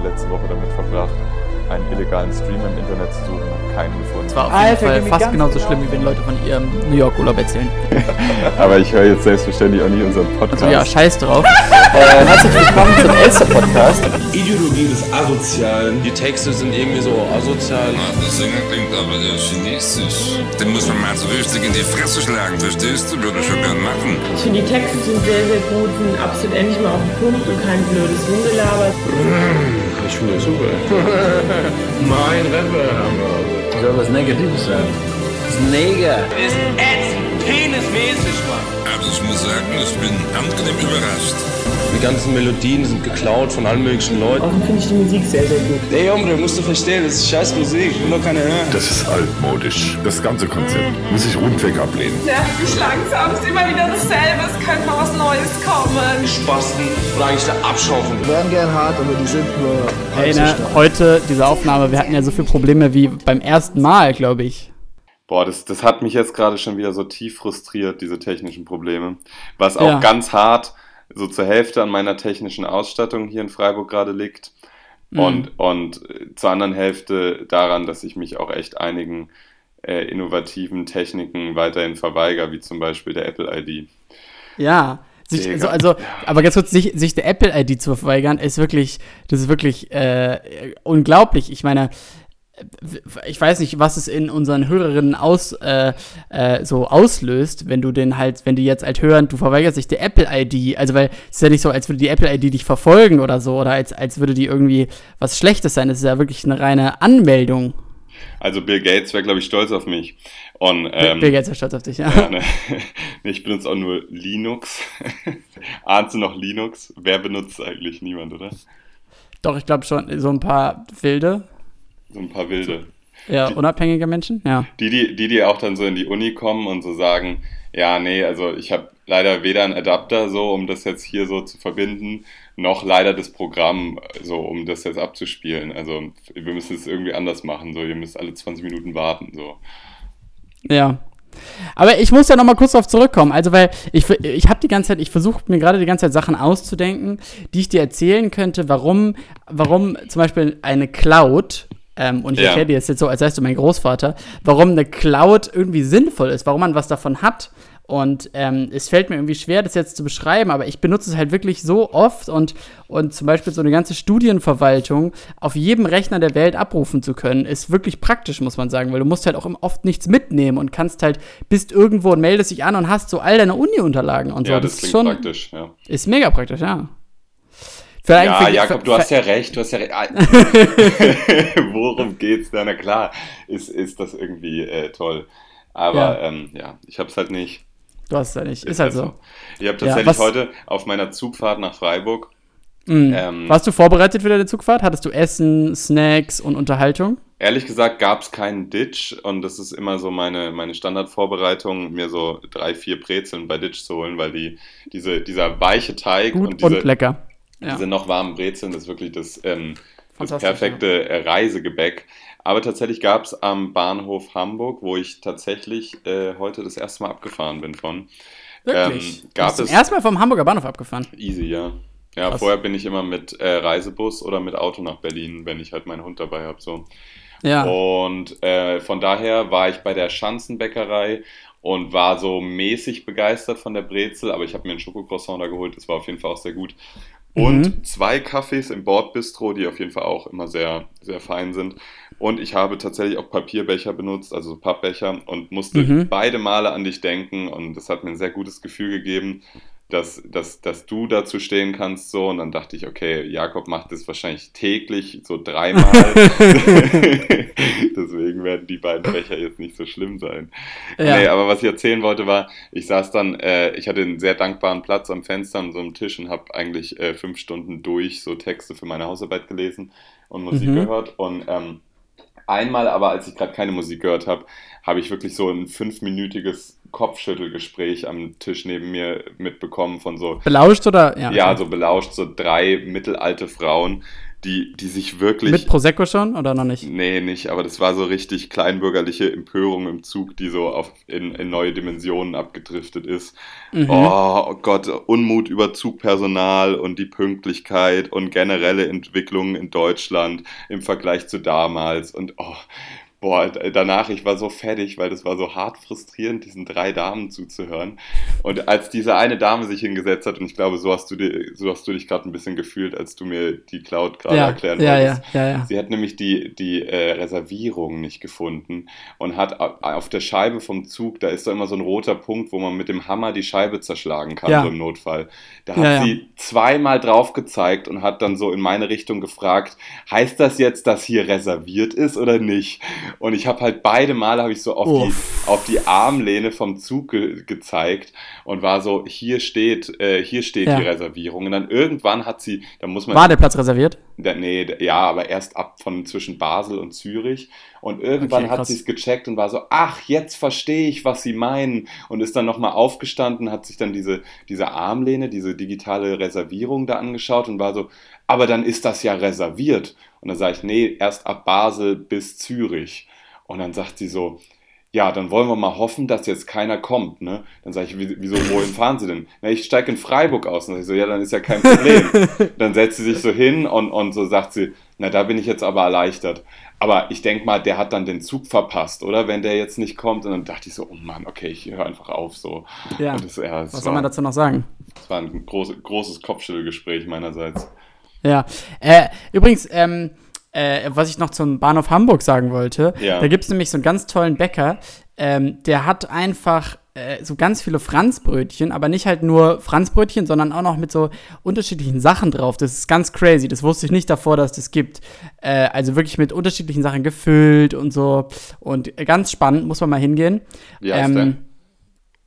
Stunden letzte Woche damit verbracht, einen illegalen Stream im Internet zu suchen und keinen gefunden. Das war auf jeden Alter, Fall fast genauso genau schlimm, wie wenn Leute von ihrem New York Urlaub erzählen. Aber ich höre jetzt selbstverständlich auch nicht unseren Podcast. Also ja, scheiß drauf. Äh, herzlich willkommen zum Elster Podcast. Ideologie des Asozialen. Die Texte sind irgendwie so asozial. Ah, der Sänger klingt aber eher chinesisch. Den muss man mal so richtig in die Fresse schlagen, verstehst du? Würde ich schon gern machen. Ich finde, die Texte sind sehr, sehr gut, sind absolut endlich mal auf den Punkt und kein blödes Rumgelaber. Ich finde das super. mein Rapper. Soll was Negatives sein? Das ist Neger. ist ätzend, penismäßig, Mann. Also ich muss sagen, ich bin angenehm überrascht. Die ganzen Melodien sind geklaut von allen möglichen Leuten. Außerdem finde ich die Musik sehr, sehr gut. Ey, Hombre, musst du verstehen, das ist scheiß Musik. Ich will doch keine hören. Das ist altmodisch. Das ganze Konzept muss ich rundweg ablehnen. nervt mich langsam, es ist immer wieder dasselbe, es könnte mal was Neues kommen. Spasten und eigentlich der Abschaum von Die werden gern hart, aber die sind nur Ey, ne, heute, diese Aufnahme, wir hatten ja so viele Probleme wie beim ersten Mal, glaube ich. Boah, das, das hat mich jetzt gerade schon wieder so tief frustriert, diese technischen Probleme. Was auch Ja. ganz hart so zur Hälfte an meiner technischen Ausstattung hier in Freiburg gerade liegt. Und, und äh, zur anderen Hälfte daran, dass ich mich auch echt einigen äh, innovativen Techniken weiterhin verweigere, wie zum Beispiel der Apple ID. Ja. Sich, Digga. so, also, aber ganz kurz, sich, sich der Apple-ID zu verweigern, ist wirklich, das ist wirklich äh, unglaublich. Ich meine, ich weiß nicht, was es in unseren Hörerinnen aus, äh, äh, so auslöst, wenn du den halt, wenn die jetzt halt hören, du verweigerst dich der Apple-ID, also weil es ist ja nicht so, als würde die Apple-ID dich verfolgen oder so, oder als, als würde die irgendwie was Schlechtes sein, es ist ja wirklich eine reine Anmeldung. Also Bill Gates wäre, glaube ich, stolz auf mich. Und, ähm, Bill Gates ist stolz auf dich, ja. Ja, ne? Ich benutze auch nur Linux. Ahnst du noch Linux? Wer benutzt eigentlich? Niemand, oder? Doch, ich glaube schon, so ein paar wilde, So ein paar Wilde. ja, unabhängige Menschen, ja. Die, die, die, die auch dann so in die Uni kommen und so sagen, ja, nee, also ich habe leider weder einen Adapter so, um das jetzt hier so zu verbinden, noch leider das Programm so, um das jetzt abzuspielen. Also wir müssen es irgendwie anders machen, so, ihr müsst alle 20 Minuten warten, so. Ja. Aber ich muss ja noch mal kurz darauf zurückkommen. Also, weil ich, ich habe die ganze Zeit, ich versuche mir gerade die ganze Zeit Sachen auszudenken, die ich dir erzählen könnte, warum, warum zum Beispiel eine Cloud, ähm, und ich Ja. erkläre dir das jetzt so, als seist du mein Großvater, warum eine Cloud irgendwie sinnvoll ist, warum man was davon hat. Und ähm, es fällt mir irgendwie schwer, das jetzt zu beschreiben, aber ich benutze es halt wirklich so oft und, und zum Beispiel so eine ganze Studienverwaltung auf jedem Rechner der Welt abrufen zu können, ist wirklich praktisch, muss man sagen, weil du musst halt auch oft nichts mitnehmen und kannst halt, bist irgendwo und meldest dich an und hast so all deine Uni-Unterlagen und so. Ja, das, ist klingt schon, praktisch, ja. ist mega praktisch, ja. Ja, Jakob, du hast ja recht, du hast ja recht. Ah, Worum geht's da? Na klar, ist, ist das irgendwie äh, toll. Aber Ja. ja, ähm, ja ich hab's halt nicht. Du hast es ja nicht, ist, halt so. Ich habe Ja, tatsächlich was- heute auf meiner Zugfahrt nach Freiburg. Mhm. Ähm, Warst du vorbereitet für deine Zugfahrt? Hattest du Essen, Snacks und Unterhaltung? Ehrlich gesagt gab es keinen Ditch und das ist immer so meine, meine Standardvorbereitung, mir so drei, vier Brezeln bei Ditch zu holen, weil die, diese, dieser weiche Teig Gut und diese, und lecker. Ja. diese noch warmen Brezeln, das ist wirklich das, ähm, das perfekte äh, Reisegebäck. Aber tatsächlich gab es am Bahnhof Hamburg, wo ich tatsächlich äh, heute das erste Mal abgefahren bin von. Wirklich? Ähm, Du gab bist zum es ersten Mal vom Hamburger Bahnhof abgefahren. easy, ja. Ja, Krass. vorher bin ich immer mit äh, Reisebus oder mit Auto nach Berlin, wenn ich halt meinen Hund dabei habe. So. Ja. Und äh, von daher war ich bei der Schanzenbäckerei und war so mäßig begeistert von der Brezel, aber ich habe mir einen Schokocroissant da geholt, das war auf jeden Fall auch sehr gut. Und Mhm. zwei Kaffees im Bordbistro, die auf jeden Fall auch immer sehr, sehr fein sind. Und ich habe tatsächlich auch Papierbecher benutzt, also so Pappbecher, und musste Mhm. beide Male an dich denken. Und das hat mir ein sehr gutes Gefühl gegeben, dass, dass, dass du dazu stehen kannst. So. Und dann dachte ich, okay, Jakob macht das wahrscheinlich täglich, so dreimal. Deswegen werden die beiden Becher jetzt nicht so schlimm sein. Ja. Nee, aber was ich erzählen wollte war, ich saß dann, äh, ich hatte einen sehr dankbaren Platz am Fenster an so einem Tisch und habe eigentlich äh, fünf Stunden durch so Texte für meine Hausarbeit gelesen und Musik Mhm. gehört. Und ähm, einmal aber, als ich gerade keine Musik gehört habe, habe ich wirklich so ein fünfminütiges Kopfschüttelgespräch am Tisch neben mir mitbekommen von so Belauscht oder? Ja. ja, so belauscht, so drei mittelalte Frauen, die, die sich wirklich. Mit Prosecco schon oder noch nicht? Nee, nicht, aber das war so richtig kleinbürgerliche Empörung im Zug, die so auf, in, in neue Dimensionen abgedriftet ist. Mhm. Oh Gott, Unmut über Zugpersonal und die Pünktlichkeit und generelle Entwicklungen in Deutschland im Vergleich zu damals und oh, boah, danach, ich war so fertig, weil das war so hart frustrierend, diesen drei Damen zuzuhören. Und als diese eine Dame sich hingesetzt hat, und ich glaube, so hast du, dir, so hast du dich gerade ein bisschen gefühlt, als du mir die Cloud gerade ja, erklären ja, wolltest. Ja, ja, ja. Sie hat nämlich die, die äh, Reservierung nicht gefunden und hat auf der Scheibe vom Zug, da ist da immer so ein roter Punkt, wo man mit dem Hammer die Scheibe zerschlagen kann, ja. so im Notfall. Da hat ja, sie zweimal drauf gezeigt und hat dann so in meine Richtung gefragt, heißt das jetzt, dass hier reserviert ist oder nicht? Und ich habe halt beide Male habe ich so auf die, auf die Armlehne vom Zug ge gezeigt und war so, hier steht, äh, hier steht ja. die Reservierung. Und dann irgendwann hat sie, da muss man. War der Platz reserviert? Da, nee, ja, aber erst ab von zwischen Basel und Zürich. Und irgendwann okay, hat sie es gecheckt und war so, ach, jetzt verstehe ich, was sie meinen. Und ist dann nochmal aufgestanden, hat sich dann diese, diese Armlehne, diese digitale Reservierung da angeschaut und war so, aber dann ist das ja reserviert. Und dann sage ich, nee, erst ab Basel bis Zürich. Und dann sagt sie so, ja, dann wollen wir mal hoffen, dass jetzt keiner kommt. Ne? Dann sage ich, wieso, wohin fahren Sie denn? Na, ich steige in Freiburg aus. Und dann sage ich so, ja, dann ist ja kein Problem. dann setzt sie sich so hin und, und so sagt sie, na, da bin ich jetzt aber erleichtert. Aber ich denke mal, der hat dann den Zug verpasst, oder? Wenn der jetzt nicht kommt. Und dann dachte ich so, oh Mann, okay, ich höre einfach auf. So. Ja. Das, ja Was war, soll man dazu noch sagen? Das war ein groß, großes Kopfschüttelgespräch meinerseits. Ja. Äh, übrigens, ähm, äh, was ich noch zum Bahnhof Hamburg sagen wollte, ja. da gibt es nämlich so einen ganz tollen Bäcker, ähm, der hat einfach äh, so ganz viele Franzbrötchen, aber nicht halt nur Franzbrötchen, sondern auch noch mit so unterschiedlichen Sachen drauf. Das ist ganz crazy. Das wusste ich nicht davor, dass das gibt. Äh, also wirklich mit unterschiedlichen Sachen gefüllt und so. Und ganz spannend, muss man mal hingehen. Wie heißt ähm,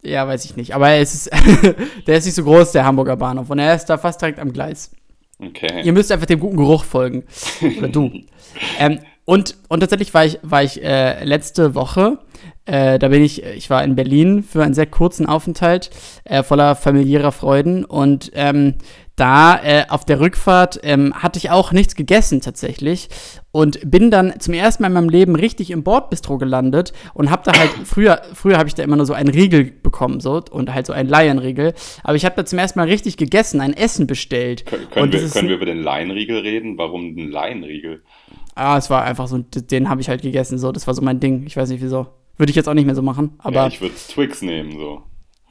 der? Ja, weiß ich nicht. Aber es ist, der ist nicht so groß, der Hamburger Bahnhof. Und er ist da fast direkt am Gleis. Okay. Ihr müsst einfach dem guten Geruch folgen. Oder du. ähm, und, und tatsächlich war ich, war ich äh, letzte Woche, äh, da bin ich, ich war in Berlin für einen sehr kurzen Aufenthalt, äh, voller familiärer Freuden. Und ähm, da äh, auf der Rückfahrt ähm, hatte ich auch nichts gegessen tatsächlich und bin dann zum ersten Mal in meinem Leben richtig im Bordbistro gelandet und habe da halt früher früher habe ich da immer nur so einen Riegel bekommen so und halt so einen Laienriegel, aber ich habe da zum ersten Mal richtig gegessen, ein Essen bestellt. Können, können, wir, können wir über den Laienriegel reden? Warum den Laienriegel? Ah, es war einfach so, den habe ich halt gegessen so, das war so mein Ding. Ich weiß nicht wieso. Würde ich jetzt auch nicht mehr so machen, aber ja, ich würde Twix nehmen so.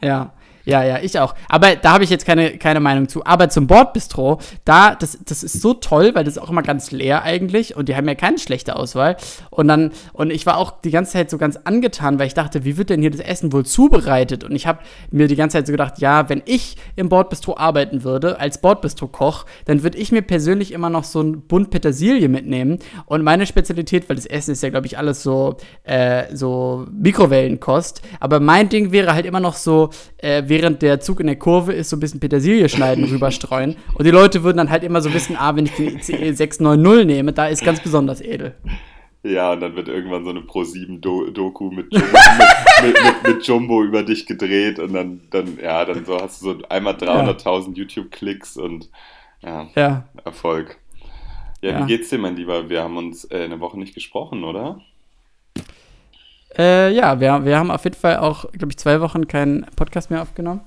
Ja. Ja, ja, ich auch. Aber da habe ich jetzt keine, keine Meinung zu. Aber zum Bordbistro, da, das, das ist so toll, weil das ist auch immer ganz leer eigentlich und die haben ja keine schlechte Auswahl. Und dann, und ich war auch die ganze Zeit so ganz angetan, weil ich dachte, wie wird denn hier das Essen wohl zubereitet? Und ich habe mir die ganze Zeit so gedacht, ja, wenn ich im Bordbistro arbeiten würde, als Bordbistro-Koch, dann würde ich mir persönlich immer noch so ein Bund Petersilie mitnehmen. Und meine Spezialität, weil das Essen ist ja, glaube ich, alles so, äh, so Mikrowellenkost. Aber mein Ding wäre halt immer noch so, äh, während der Zug in der Kurve ist, so ein bisschen Petersilie schneiden, rüberstreuen. Und die Leute würden dann halt immer so wissen, ah, wenn ich den ICE 690 nehme, da ist ganz besonders edel. Ja, und dann wird irgendwann so eine Pro-7-Doku mit, Jumbo, mit, mit, mit, mit, Jumbo über dich gedreht und dann, dann, ja, dann so hast du so einmal 300.000 ja. YouTube-Klicks und ja, ja, Erfolg. Ja, ja, wie geht's dir, mein Lieber? Wir haben uns äh, eine Woche nicht gesprochen, oder? Äh, ja, wir, wir haben auf jeden Fall auch, glaube ich, zwei Wochen keinen Podcast mehr aufgenommen.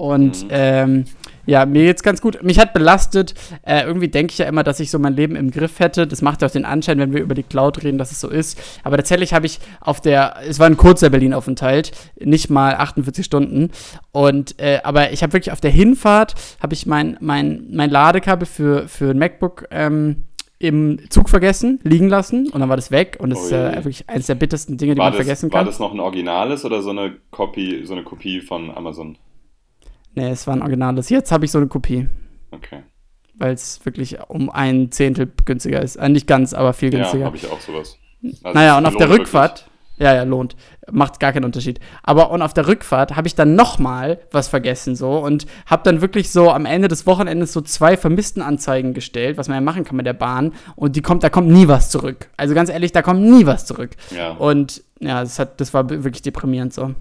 Und mhm. ähm, ja, mir geht's ganz gut. Mich hat belastet. Äh, irgendwie denke ich ja immer, dass ich so mein Leben im Griff hätte. Das macht ja auch den Anschein, wenn wir über die Cloud reden, dass es so ist. Aber tatsächlich habe ich auf der, es war ein kurzer Berlin-Aufenthalt, nicht mal 48 Stunden. Und äh, aber ich habe wirklich auf der Hinfahrt habe ich mein, mein, mein Ladekabel für, für ein MacBook ähm, im Zug vergessen, liegen lassen und dann war das weg und das ist äh, wirklich eines der bittersten Dinge, die war man das, vergessen kann. War das noch ein Originales oder so eine Kopie, so eine Kopie von Amazon? Nee, es war ein Originales. Jetzt habe ich so eine Kopie. Okay. Weil es wirklich um ein Zehntel günstiger ist. Äh, nicht ganz, aber viel günstiger. Ja, habe ich auch sowas. Also naja, und auf der Rückfahrt, ja, ja, lohnt. Macht gar keinen Unterschied. Aber und auf der Rückfahrt habe ich dann nochmal was vergessen so und habe dann wirklich so am Ende des Wochenendes so zwei vermissten Anzeigen gestellt, was man ja machen kann mit der Bahn. Und die kommt, da kommt nie was zurück. Also ganz ehrlich, da kommt nie was zurück. Ja. Und ja, das, hat, das war wirklich deprimierend so.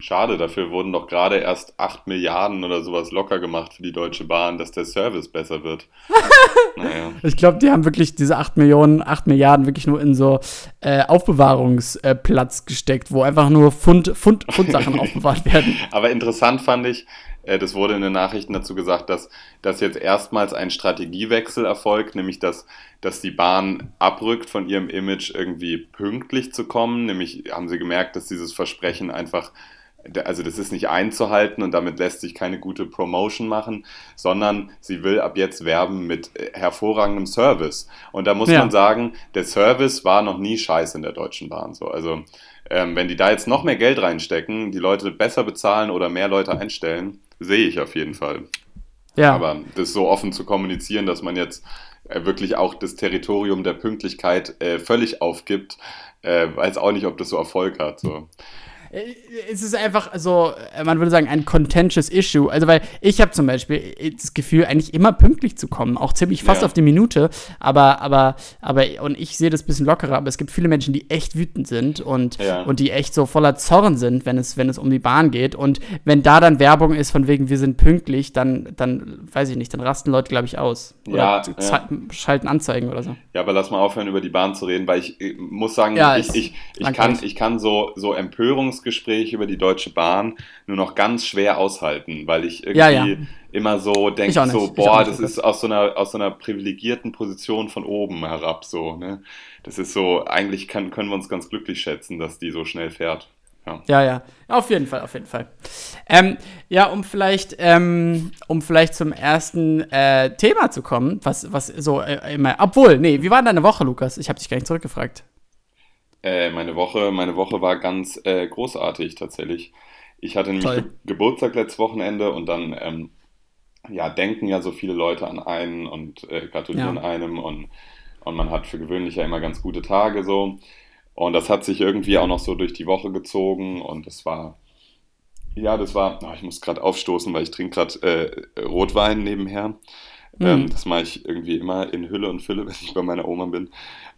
Schade, dafür wurden doch gerade erst 8 Milliarden oder sowas locker gemacht für die Deutsche Bahn, dass der Service besser wird. naja. Ich glaube, die haben wirklich diese 8 Millionen, 8 Milliarden wirklich nur in so äh, Aufbewahrungsplatz äh, gesteckt, wo einfach nur Pfund, Pfund, Pfundsachen aufbewahrt werden. Aber interessant fand ich, das wurde in den Nachrichten dazu gesagt, dass, dass jetzt erstmals ein Strategiewechsel erfolgt, nämlich dass, dass die Bahn abrückt von ihrem Image irgendwie pünktlich zu kommen. Nämlich haben sie gemerkt, dass dieses Versprechen einfach also das ist nicht einzuhalten und damit lässt sich keine gute Promotion machen, sondern sie will ab jetzt werben mit äh, hervorragendem Service. Und da muss ja. man sagen, der Service war noch nie scheiße in der Deutschen Bahn. So. Also ähm, wenn die da jetzt noch mehr Geld reinstecken, die Leute besser bezahlen oder mehr Leute einstellen, sehe ich auf jeden Fall. Ja. Aber das so offen zu kommunizieren, dass man jetzt äh, wirklich auch das Territorium der Pünktlichkeit äh, völlig aufgibt, äh, weiß auch nicht, ob das so Erfolg hat. So. Äh, es ist einfach so, äh, man würde sagen, ein contentious issue. Also, weil ich habe zum Beispiel das Gefühl, eigentlich immer pünktlich zu kommen, auch ziemlich fast ja. auf die Minute. Aber, aber, aber, und ich sehe das ein bisschen lockerer, aber es gibt viele Menschen, die echt wütend sind und, ja. und die echt so voller Zorn sind, wenn es, wenn es um die Bahn geht. Und wenn da dann Werbung ist von wegen, wir sind pünktlich, dann, dann weiß ich nicht, dann rasten Leute, glaube ich, aus. Oder ja, schalten Anzeigen oder so. Ja, aber lass mal aufhören, über die Bahn zu reden, weil ich, ich muss sagen, ich, ich, ich, kann, ich kann so, so Empörungs Bewerbungsgespräch über die Deutsche Bahn nur noch ganz schwer aushalten, weil ich irgendwie ja, ja. immer so denke, so, boah, das ist aus so, einer, aus so einer privilegierten Position von oben herab so. Ne? Das ist so, eigentlich kann, können wir uns ganz glücklich schätzen, dass die so schnell fährt. Ja. ja, ja, auf jeden Fall, auf jeden Fall. Ähm, ja, um vielleicht, ähm, um vielleicht zum ersten äh, Thema zu kommen, was, was so äh, immer, obwohl, nee, wie war deine Woche, Lukas? Ich habe dich gar nicht zurückgefragt. Äh, meine Woche, meine Woche war ganz äh, großartig tatsächlich. Ich hatte nämlich Ge Geburtstag letztes Wochenende und dann ähm, ja, denken ja so viele Leute an einen und äh, gratulieren ja. einem und, und man hat für gewöhnlich ja immer ganz gute Tage so. Und das hat sich irgendwie auch noch so durch die Woche gezogen und das war, ja, das war, oh, ich muss gerade aufstoßen, weil ich trinke gerade äh, Rotwein nebenher. Mhm. Ähm, das mache ich irgendwie immer in Hülle und Fülle, wenn ich bei meiner Oma bin.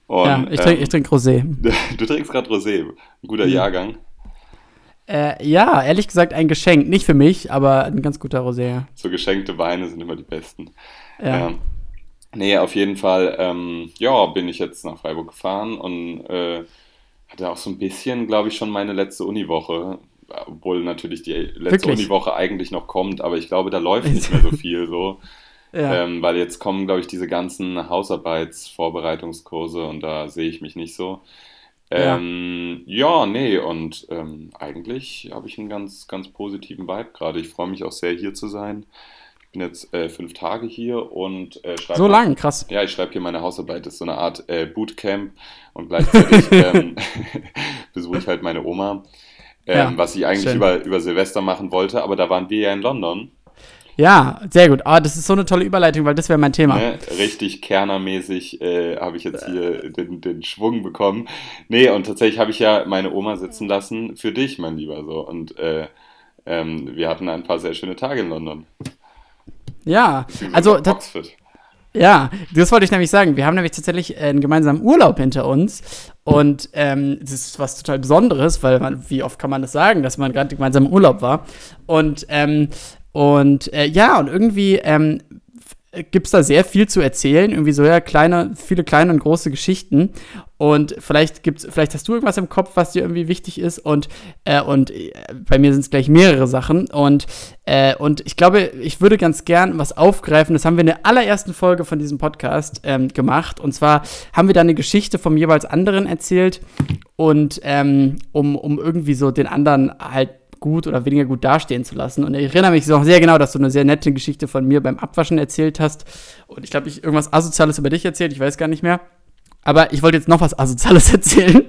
Und, ja, ich trinke ähm, trink Rosé. Du trinkst gerade Rosé. Ein guter mhm. Jahrgang. Äh, ja, ehrlich gesagt ein Geschenk. Nicht für mich, aber ein ganz guter Rosé. So geschenkte Weine sind immer die besten. Ja. Ähm, nee, auf jeden Fall, ähm, ja, bin ich jetzt nach Freiburg gefahren und äh, hatte auch so ein bisschen, glaube ich, schon meine letzte Uniwoche. Obwohl natürlich die letzte Wirklich? Uniwoche eigentlich noch kommt, aber ich glaube, da läuft nicht mehr so viel so. Ja. Ähm, weil jetzt kommen, glaube ich, diese ganzen Hausarbeitsvorbereitungskurse und da sehe ich mich nicht so. Ähm, ja. ja, nee, und ähm, eigentlich habe ich einen ganz, ganz positiven Vibe gerade. Ich freue mich auch sehr, hier zu sein. Ich bin jetzt äh, fünf Tage hier und äh, schreibe. So lang, krass. Ja, ich schreibe hier meine Hausarbeit. Das ist so eine Art äh, Bootcamp und gleichzeitig ähm, besuche ich halt meine Oma. Ähm, ja, was ich eigentlich über, über Silvester machen wollte, aber da waren wir ja in London. Ja, sehr gut. Ah, das ist so eine tolle Überleitung, weil das wäre mein Thema. Ne, richtig kernermäßig äh, habe ich jetzt hier den, den Schwung bekommen. Nee, und tatsächlich habe ich ja meine Oma sitzen lassen für dich, mein Lieber. So. Und äh, ähm, wir hatten ein paar sehr schöne Tage in London. Ja, also. Ja, das wollte ich nämlich sagen. Wir haben nämlich tatsächlich einen gemeinsamen Urlaub hinter uns. Und ähm, das ist was total Besonderes, weil man, wie oft kann man das sagen, dass man gerade gemeinsam im Urlaub war. Und ähm, und äh, ja, und irgendwie ähm, gibt es da sehr viel zu erzählen. Irgendwie so ja, kleine, viele kleine und große Geschichten. Und vielleicht gibt's, vielleicht hast du irgendwas im Kopf, was dir irgendwie wichtig ist. Und, äh, und äh, bei mir sind es gleich mehrere Sachen. Und, äh, und ich glaube, ich würde ganz gern was aufgreifen. Das haben wir in der allerersten Folge von diesem Podcast ähm, gemacht. Und zwar haben wir da eine Geschichte vom jeweils anderen erzählt. Und ähm, um, um irgendwie so den anderen halt gut oder weniger gut dastehen zu lassen. Und ich erinnere mich auch sehr genau, dass du eine sehr nette Geschichte von mir beim Abwaschen erzählt hast. Und ich glaube, ich irgendwas Asoziales über dich erzählt, ich weiß gar nicht mehr. Aber ich wollte jetzt noch was Asoziales erzählen.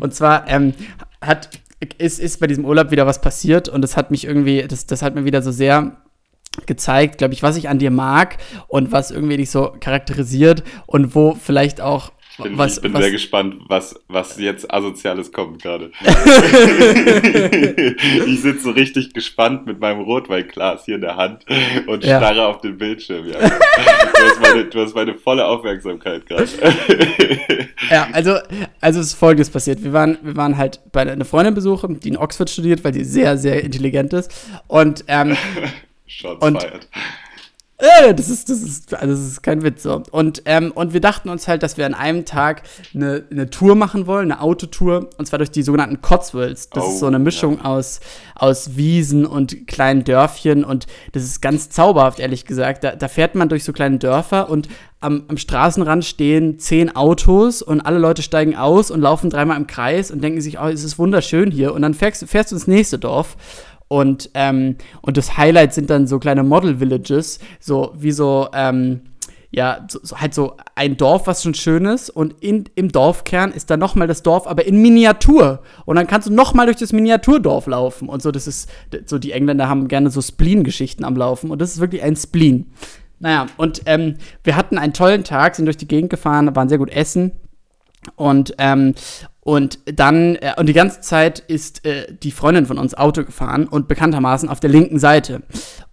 und zwar ähm, hat, ist, ist bei diesem Urlaub wieder was passiert und das hat mich irgendwie, das, das hat mir wieder so sehr gezeigt, glaube ich, was ich an dir mag und was irgendwie dich so charakterisiert und wo vielleicht auch Ich bin, Was- ich bin was- sehr gespannt, was, was jetzt Asoziales kommt gerade. ich sitze so richtig gespannt mit meinem Rotweinglas hier in der Hand und Ja. starre auf den Bildschirm. Ja. Du, hast meine, du hast meine volle Aufmerksamkeit gerade. Ja, also, also ist folgendes passiert. Wir waren, wir waren halt bei einer Freundin besuchen, die in Oxford studiert, weil die sehr, sehr intelligent ist. Und ähm, Shots Und- fired. Äh, das ist, das ist, also das ist kein Witz so. Und, ähm, und wir dachten uns halt, dass wir an einem Tag eine, eine Tour machen wollen, eine Autotour, und zwar durch die sogenannten Cotswolds. Das ist so eine Oh, Mischung aus, aus Wiesen und kleinen Dörfchen und das ist ganz zauberhaft, ehrlich gesagt. Da, da fährt man durch so kleine Dörfer und am, am Straßenrand stehen zehn Autos und alle Leute steigen aus und laufen dreimal im Kreis und denken sich, oh, es ist wunderschön hier. Und dann fährst, fährst du ins nächste Dorf und, ähm, und das Highlight sind dann so kleine Model Villages, so wie so, ähm, ja, so, so halt so ein Dorf, was schon schön ist. Und in, im Dorfkern ist dann nochmal das Dorf, aber in Miniatur. Und dann kannst du nochmal durch das Miniaturdorf laufen. Und so, das ist, so die Engländer haben gerne so Spleen-Geschichten am Laufen. Und das ist wirklich ein Spleen. Naja, und ähm, wir hatten einen tollen Tag, sind durch die Gegend gefahren, waren sehr gut essen. Und, ähm, und dann, äh, und die ganze Zeit ist äh, die Freundin von uns Auto gefahren und bekanntermaßen auf der linken Seite.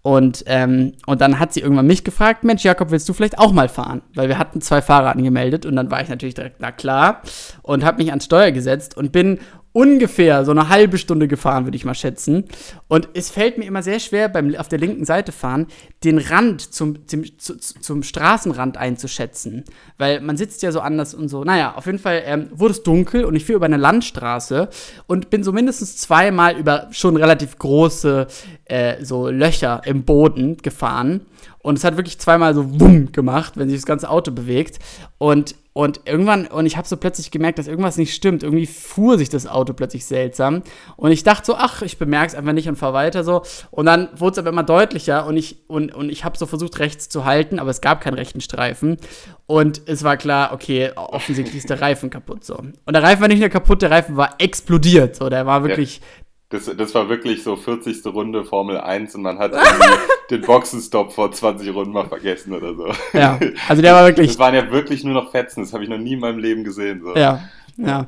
Und, ähm, und dann hat sie irgendwann mich gefragt, Mensch, Jakob, willst du vielleicht auch mal fahren? Weil wir hatten zwei Fahrer angemeldet und dann war ich natürlich direkt, na klar, und habe mich ans Steuer gesetzt und bin ungefähr so eine halbe Stunde gefahren, würde ich mal schätzen. Und es fällt mir immer sehr schwer, beim auf der linken Seite fahren, den Rand zum, zum, zu, zum Straßenrand einzuschätzen. Weil man sitzt ja so anders und so. Naja, auf jeden Fall ähm, wurde es dunkel und ich fuhr über eine Landstraße und bin so mindestens zweimal über schon relativ große äh, so Löcher im Boden gefahren. Und es hat wirklich zweimal so wumm gemacht, wenn sich das ganze Auto bewegt. Und, und irgendwann, und ich habe so plötzlich gemerkt, dass irgendwas nicht stimmt. Irgendwie fuhr sich das Auto plötzlich seltsam. Und ich dachte so, ach, ich bemerke es einfach nicht und fahr weiter so. Und dann wurde es aber immer deutlicher und ich, und, und ich habe so versucht, rechts zu halten, aber es gab keinen rechten Streifen. Und es war klar, okay, offensichtlich ist der Reifen kaputt so. Und der Reifen war nicht nur kaputt, der Reifen war explodiert. So, der war wirklich. Das, das war wirklich so 40. Runde Formel 1 und man hat den Boxenstopp vor 20 Runden mal vergessen oder so. Ja, also der war wirklich. Das waren ja wirklich nur noch Fetzen, das habe ich noch nie in meinem Leben gesehen. So. Ja, ja.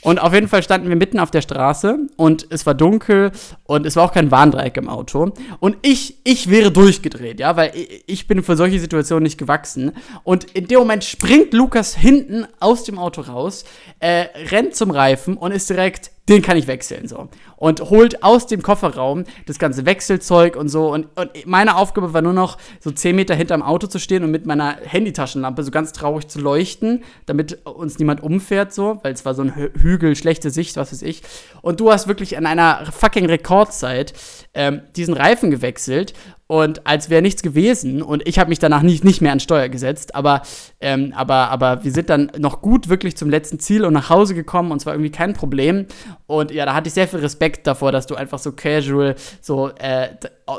Und auf jeden Fall standen wir mitten auf der Straße und es war dunkel und es war auch kein Warndreieck im Auto. Und ich, ich wäre durchgedreht, ja, weil ich, ich bin für solche Situationen nicht gewachsen. Und in dem Moment springt Lukas hinten aus dem Auto raus, äh, rennt zum Reifen und ist direkt den kann ich wechseln so. Und holt aus dem Kofferraum das ganze Wechselzeug und so. Und, und meine Aufgabe war nur noch so 10 Meter hinterm Auto zu stehen und mit meiner Handytaschenlampe so ganz traurig zu leuchten, damit uns niemand umfährt so, weil es war so ein Hü- Hügel, schlechte Sicht, was weiß ich. Und du hast wirklich in einer fucking Rekordzeit ähm, diesen Reifen gewechselt und als wäre nichts gewesen und ich habe mich danach nicht, nicht mehr an Steuer gesetzt, aber, ähm, aber, aber wir sind dann noch gut wirklich zum letzten Ziel und nach Hause gekommen und zwar irgendwie kein Problem und ja, da hatte ich sehr viel Respekt davor, dass du einfach so casual, so, äh,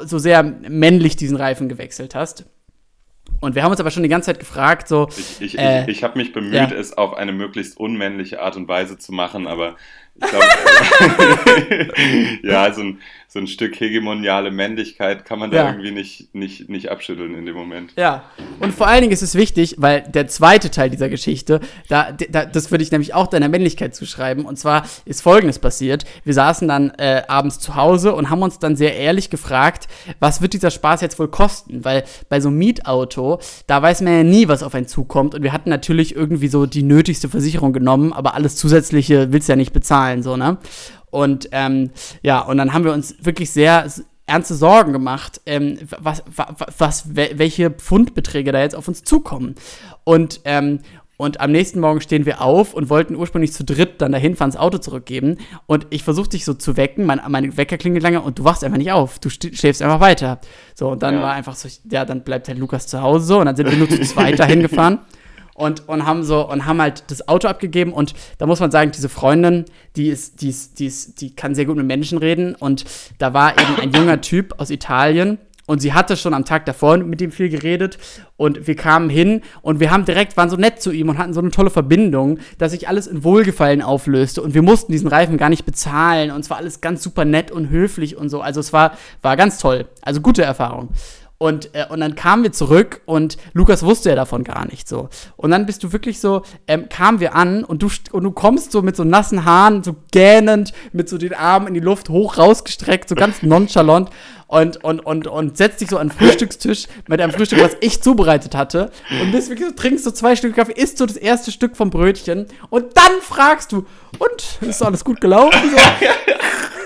so sehr männlich diesen Reifen gewechselt hast. Und wir haben uns aber schon die ganze Zeit gefragt, so, Ich, ich, Äh, ich, ich habe mich bemüht, ja. es auf eine möglichst unmännliche Art und Weise zu machen, aber ich glaube, ja, so ein, so ein Stück hegemoniale Männlichkeit kann man da Ja. irgendwie nicht, nicht, nicht abschütteln in dem Moment. Ja, und vor allen Dingen ist es wichtig, weil der zweite Teil dieser Geschichte, da, da, das würde ich nämlich auch deiner Männlichkeit zuschreiben. Und zwar ist Folgendes passiert. Wir saßen dann äh, abends zu Hause und haben uns dann sehr ehrlich gefragt, was wird dieser Spaß jetzt wohl kosten? Weil bei so einem Mietauto, da weiß man ja nie, was auf einen zukommt. Und wir hatten natürlich irgendwie so die nötigste Versicherung genommen, aber alles Zusätzliche willst du ja nicht bezahlen, so, ne? Und ähm, ja, und dann haben wir uns wirklich sehr ernste Sorgen gemacht, ähm, was, was, was, wel- welche Pfundbeträge da jetzt auf uns zukommen. Und, ähm, und am nächsten Morgen stehen wir auf und wollten ursprünglich zu dritt dann dahin fahren, das Auto zurückgeben. Und ich versuche dich so zu wecken, mein, meine Wecker klingelt lange und du wachst einfach nicht auf. Du st- schläfst einfach weiter. So, und dann Ja. war einfach so, ja, dann bleibt halt Lukas zu Hause so. Und dann sind wir nur zu zweit dahin gefahren und, und haben so und haben halt das Auto abgegeben. Und da muss man sagen, diese Freundin, die ist, die ist, die ist, die kann sehr gut mit Menschen reden. Und da war eben ein junger Typ aus Italien. Und sie hatte schon am Tag davor mit ihm viel geredet. Und wir kamen hin und wir haben direkt, waren so nett zu ihm und hatten so eine tolle Verbindung, dass sich alles in Wohlgefallen auflöste. Und wir mussten diesen Reifen gar nicht bezahlen. Und es war alles ganz super nett und höflich und so, also es war, war ganz toll, also gute Erfahrung. Und, äh, und dann kamen wir zurück und Lukas wusste ja davon gar nicht so. Und dann bist du wirklich so, ähm, kamen wir an und du, und du kommst so mit so nassen Haaren, so gähnend, mit so den Armen in die Luft hoch rausgestreckt, so ganz nonchalant und, und, und, und setzt dich so an den Frühstückstisch mit einem Frühstück, was ich zubereitet hatte. Und bist wirklich so, trinkst so zwei Stücke Kaffee, isst so das erste Stück vom Brötchen und dann fragst du, und ist alles gut gelaufen? So.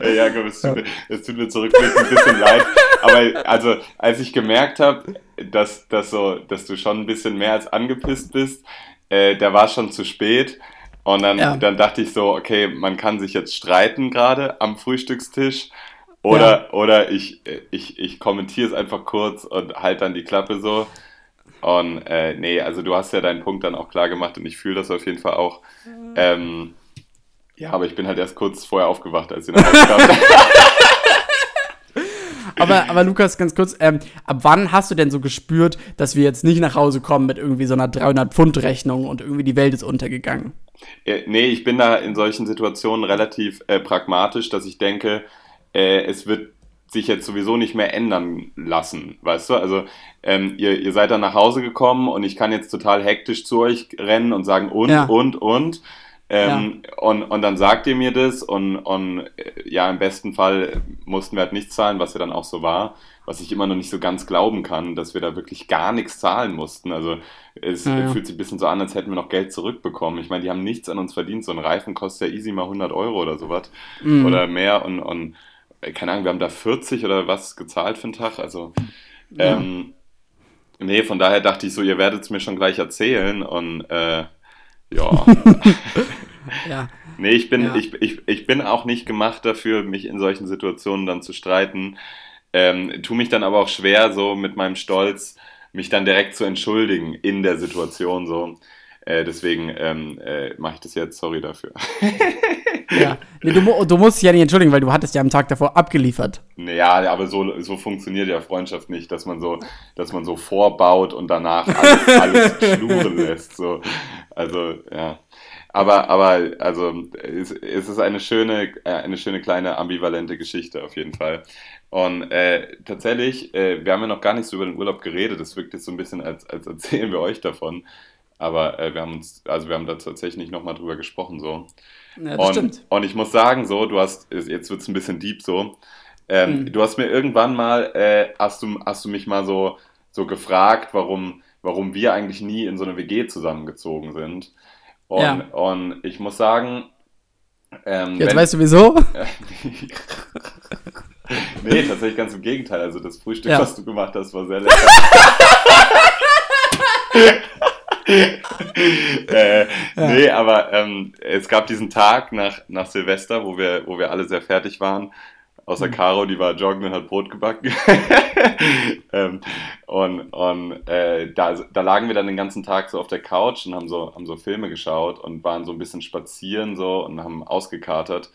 Ja, Jakob, es tut, mir, es tut mir zurückblickend ein bisschen leid. Aber also, als ich gemerkt habe, dass, dass, so, dass du schon ein bisschen mehr als angepisst bist, äh, da war es schon zu spät. Und dann, ja. dann dachte ich so, okay, man kann sich jetzt streiten gerade am Frühstückstisch. Oder, ja. oder ich, ich, ich kommentiere es einfach kurz und halt dann die Klappe so. Und äh, nee, also du hast ja deinen Punkt dann auch klar gemacht und ich fühle das auf jeden Fall auch. Mhm. Ähm, ja, aber ich bin halt erst kurz vorher aufgewacht, als ihr nach Hause kam. aber, aber Lukas, ganz kurz, ähm, ab wann hast du denn so gespürt, dass wir jetzt nicht nach Hause kommen mit irgendwie so einer 300-Pfund-Rechnung und irgendwie die Welt ist untergegangen? Äh, nee, ich bin da in solchen Situationen relativ äh, pragmatisch, dass ich denke, äh, es wird sich jetzt sowieso nicht mehr ändern lassen, weißt du? Also ähm, ihr, ihr seid dann nach Hause gekommen und ich kann jetzt total hektisch zu euch rennen und sagen und, ja. und, und. Ähm, ja. und, und dann sagt ihr mir das und, und äh, ja, im besten Fall mussten wir halt nichts zahlen, was ja dann auch so war, was ich immer noch nicht so ganz glauben kann, dass wir da wirklich gar nichts zahlen mussten. Also es ja, ja. fühlt sich ein bisschen so an, als hätten wir noch Geld zurückbekommen. Ich meine, die haben nichts an uns verdient. So ein Reifen kostet ja easy mal 100 Euro oder sowas mhm. oder mehr und, und äh, keine Ahnung, wir haben da 40 oder was gezahlt für einen Tag. Also ähm, nee, von daher dachte ich so, ihr werdet es mir schon gleich erzählen und äh, ja. ja. Nee, ich bin, ja. ich, ich, ich bin auch nicht gemacht dafür, mich in solchen Situationen dann zu streiten. Ähm, tu mich dann aber auch schwer, so mit meinem Stolz, mich dann direkt zu entschuldigen in der Situation so. Äh, deswegen ähm, äh, mache ich das jetzt, sorry dafür. ja, nee, du, du, musst dich ja nicht entschuldigen, weil du hattest ja am Tag davor abgeliefert. Ja, aber so, so funktioniert ja Freundschaft nicht, dass man so, dass man so vorbaut und danach alles, alles schluren lässt. So. Also, ja. Aber, aber, also, es, es ist eine schöne, äh, eine schöne kleine ambivalente Geschichte auf jeden Fall. Und äh, tatsächlich, äh, wir haben ja noch gar nicht so über den Urlaub geredet. Das wirkt jetzt so ein bisschen, als, als erzählen wir euch davon. Aber äh, wir haben uns, also wir haben da tatsächlich nicht nochmal drüber gesprochen so. Ja, das und, stimmt. Und ich muss sagen, so, du hast, jetzt wird es ein bisschen deep so. Ähm, mhm. Du hast mir irgendwann mal, äh, hast, du, hast du mich mal so, so gefragt, warum, warum wir eigentlich nie in so eine WG zusammengezogen sind. Und, ja. und ich muss sagen. Ähm, Jetzt wenn, weißt du wieso? nee, tatsächlich ganz im Gegenteil. Also das Frühstück, ja. was du gemacht hast, war sehr lecker. äh, ja. Nee, aber ähm, es gab diesen Tag nach, nach Silvester, wo wir, wo wir alle sehr fertig waren. Außer mhm. Caro, die war joggen und hat Brot gebacken. ähm, und und äh, da, da lagen wir dann den ganzen Tag so auf der Couch und haben so, haben so Filme geschaut und waren so ein bisschen spazieren so und haben ausgekatert.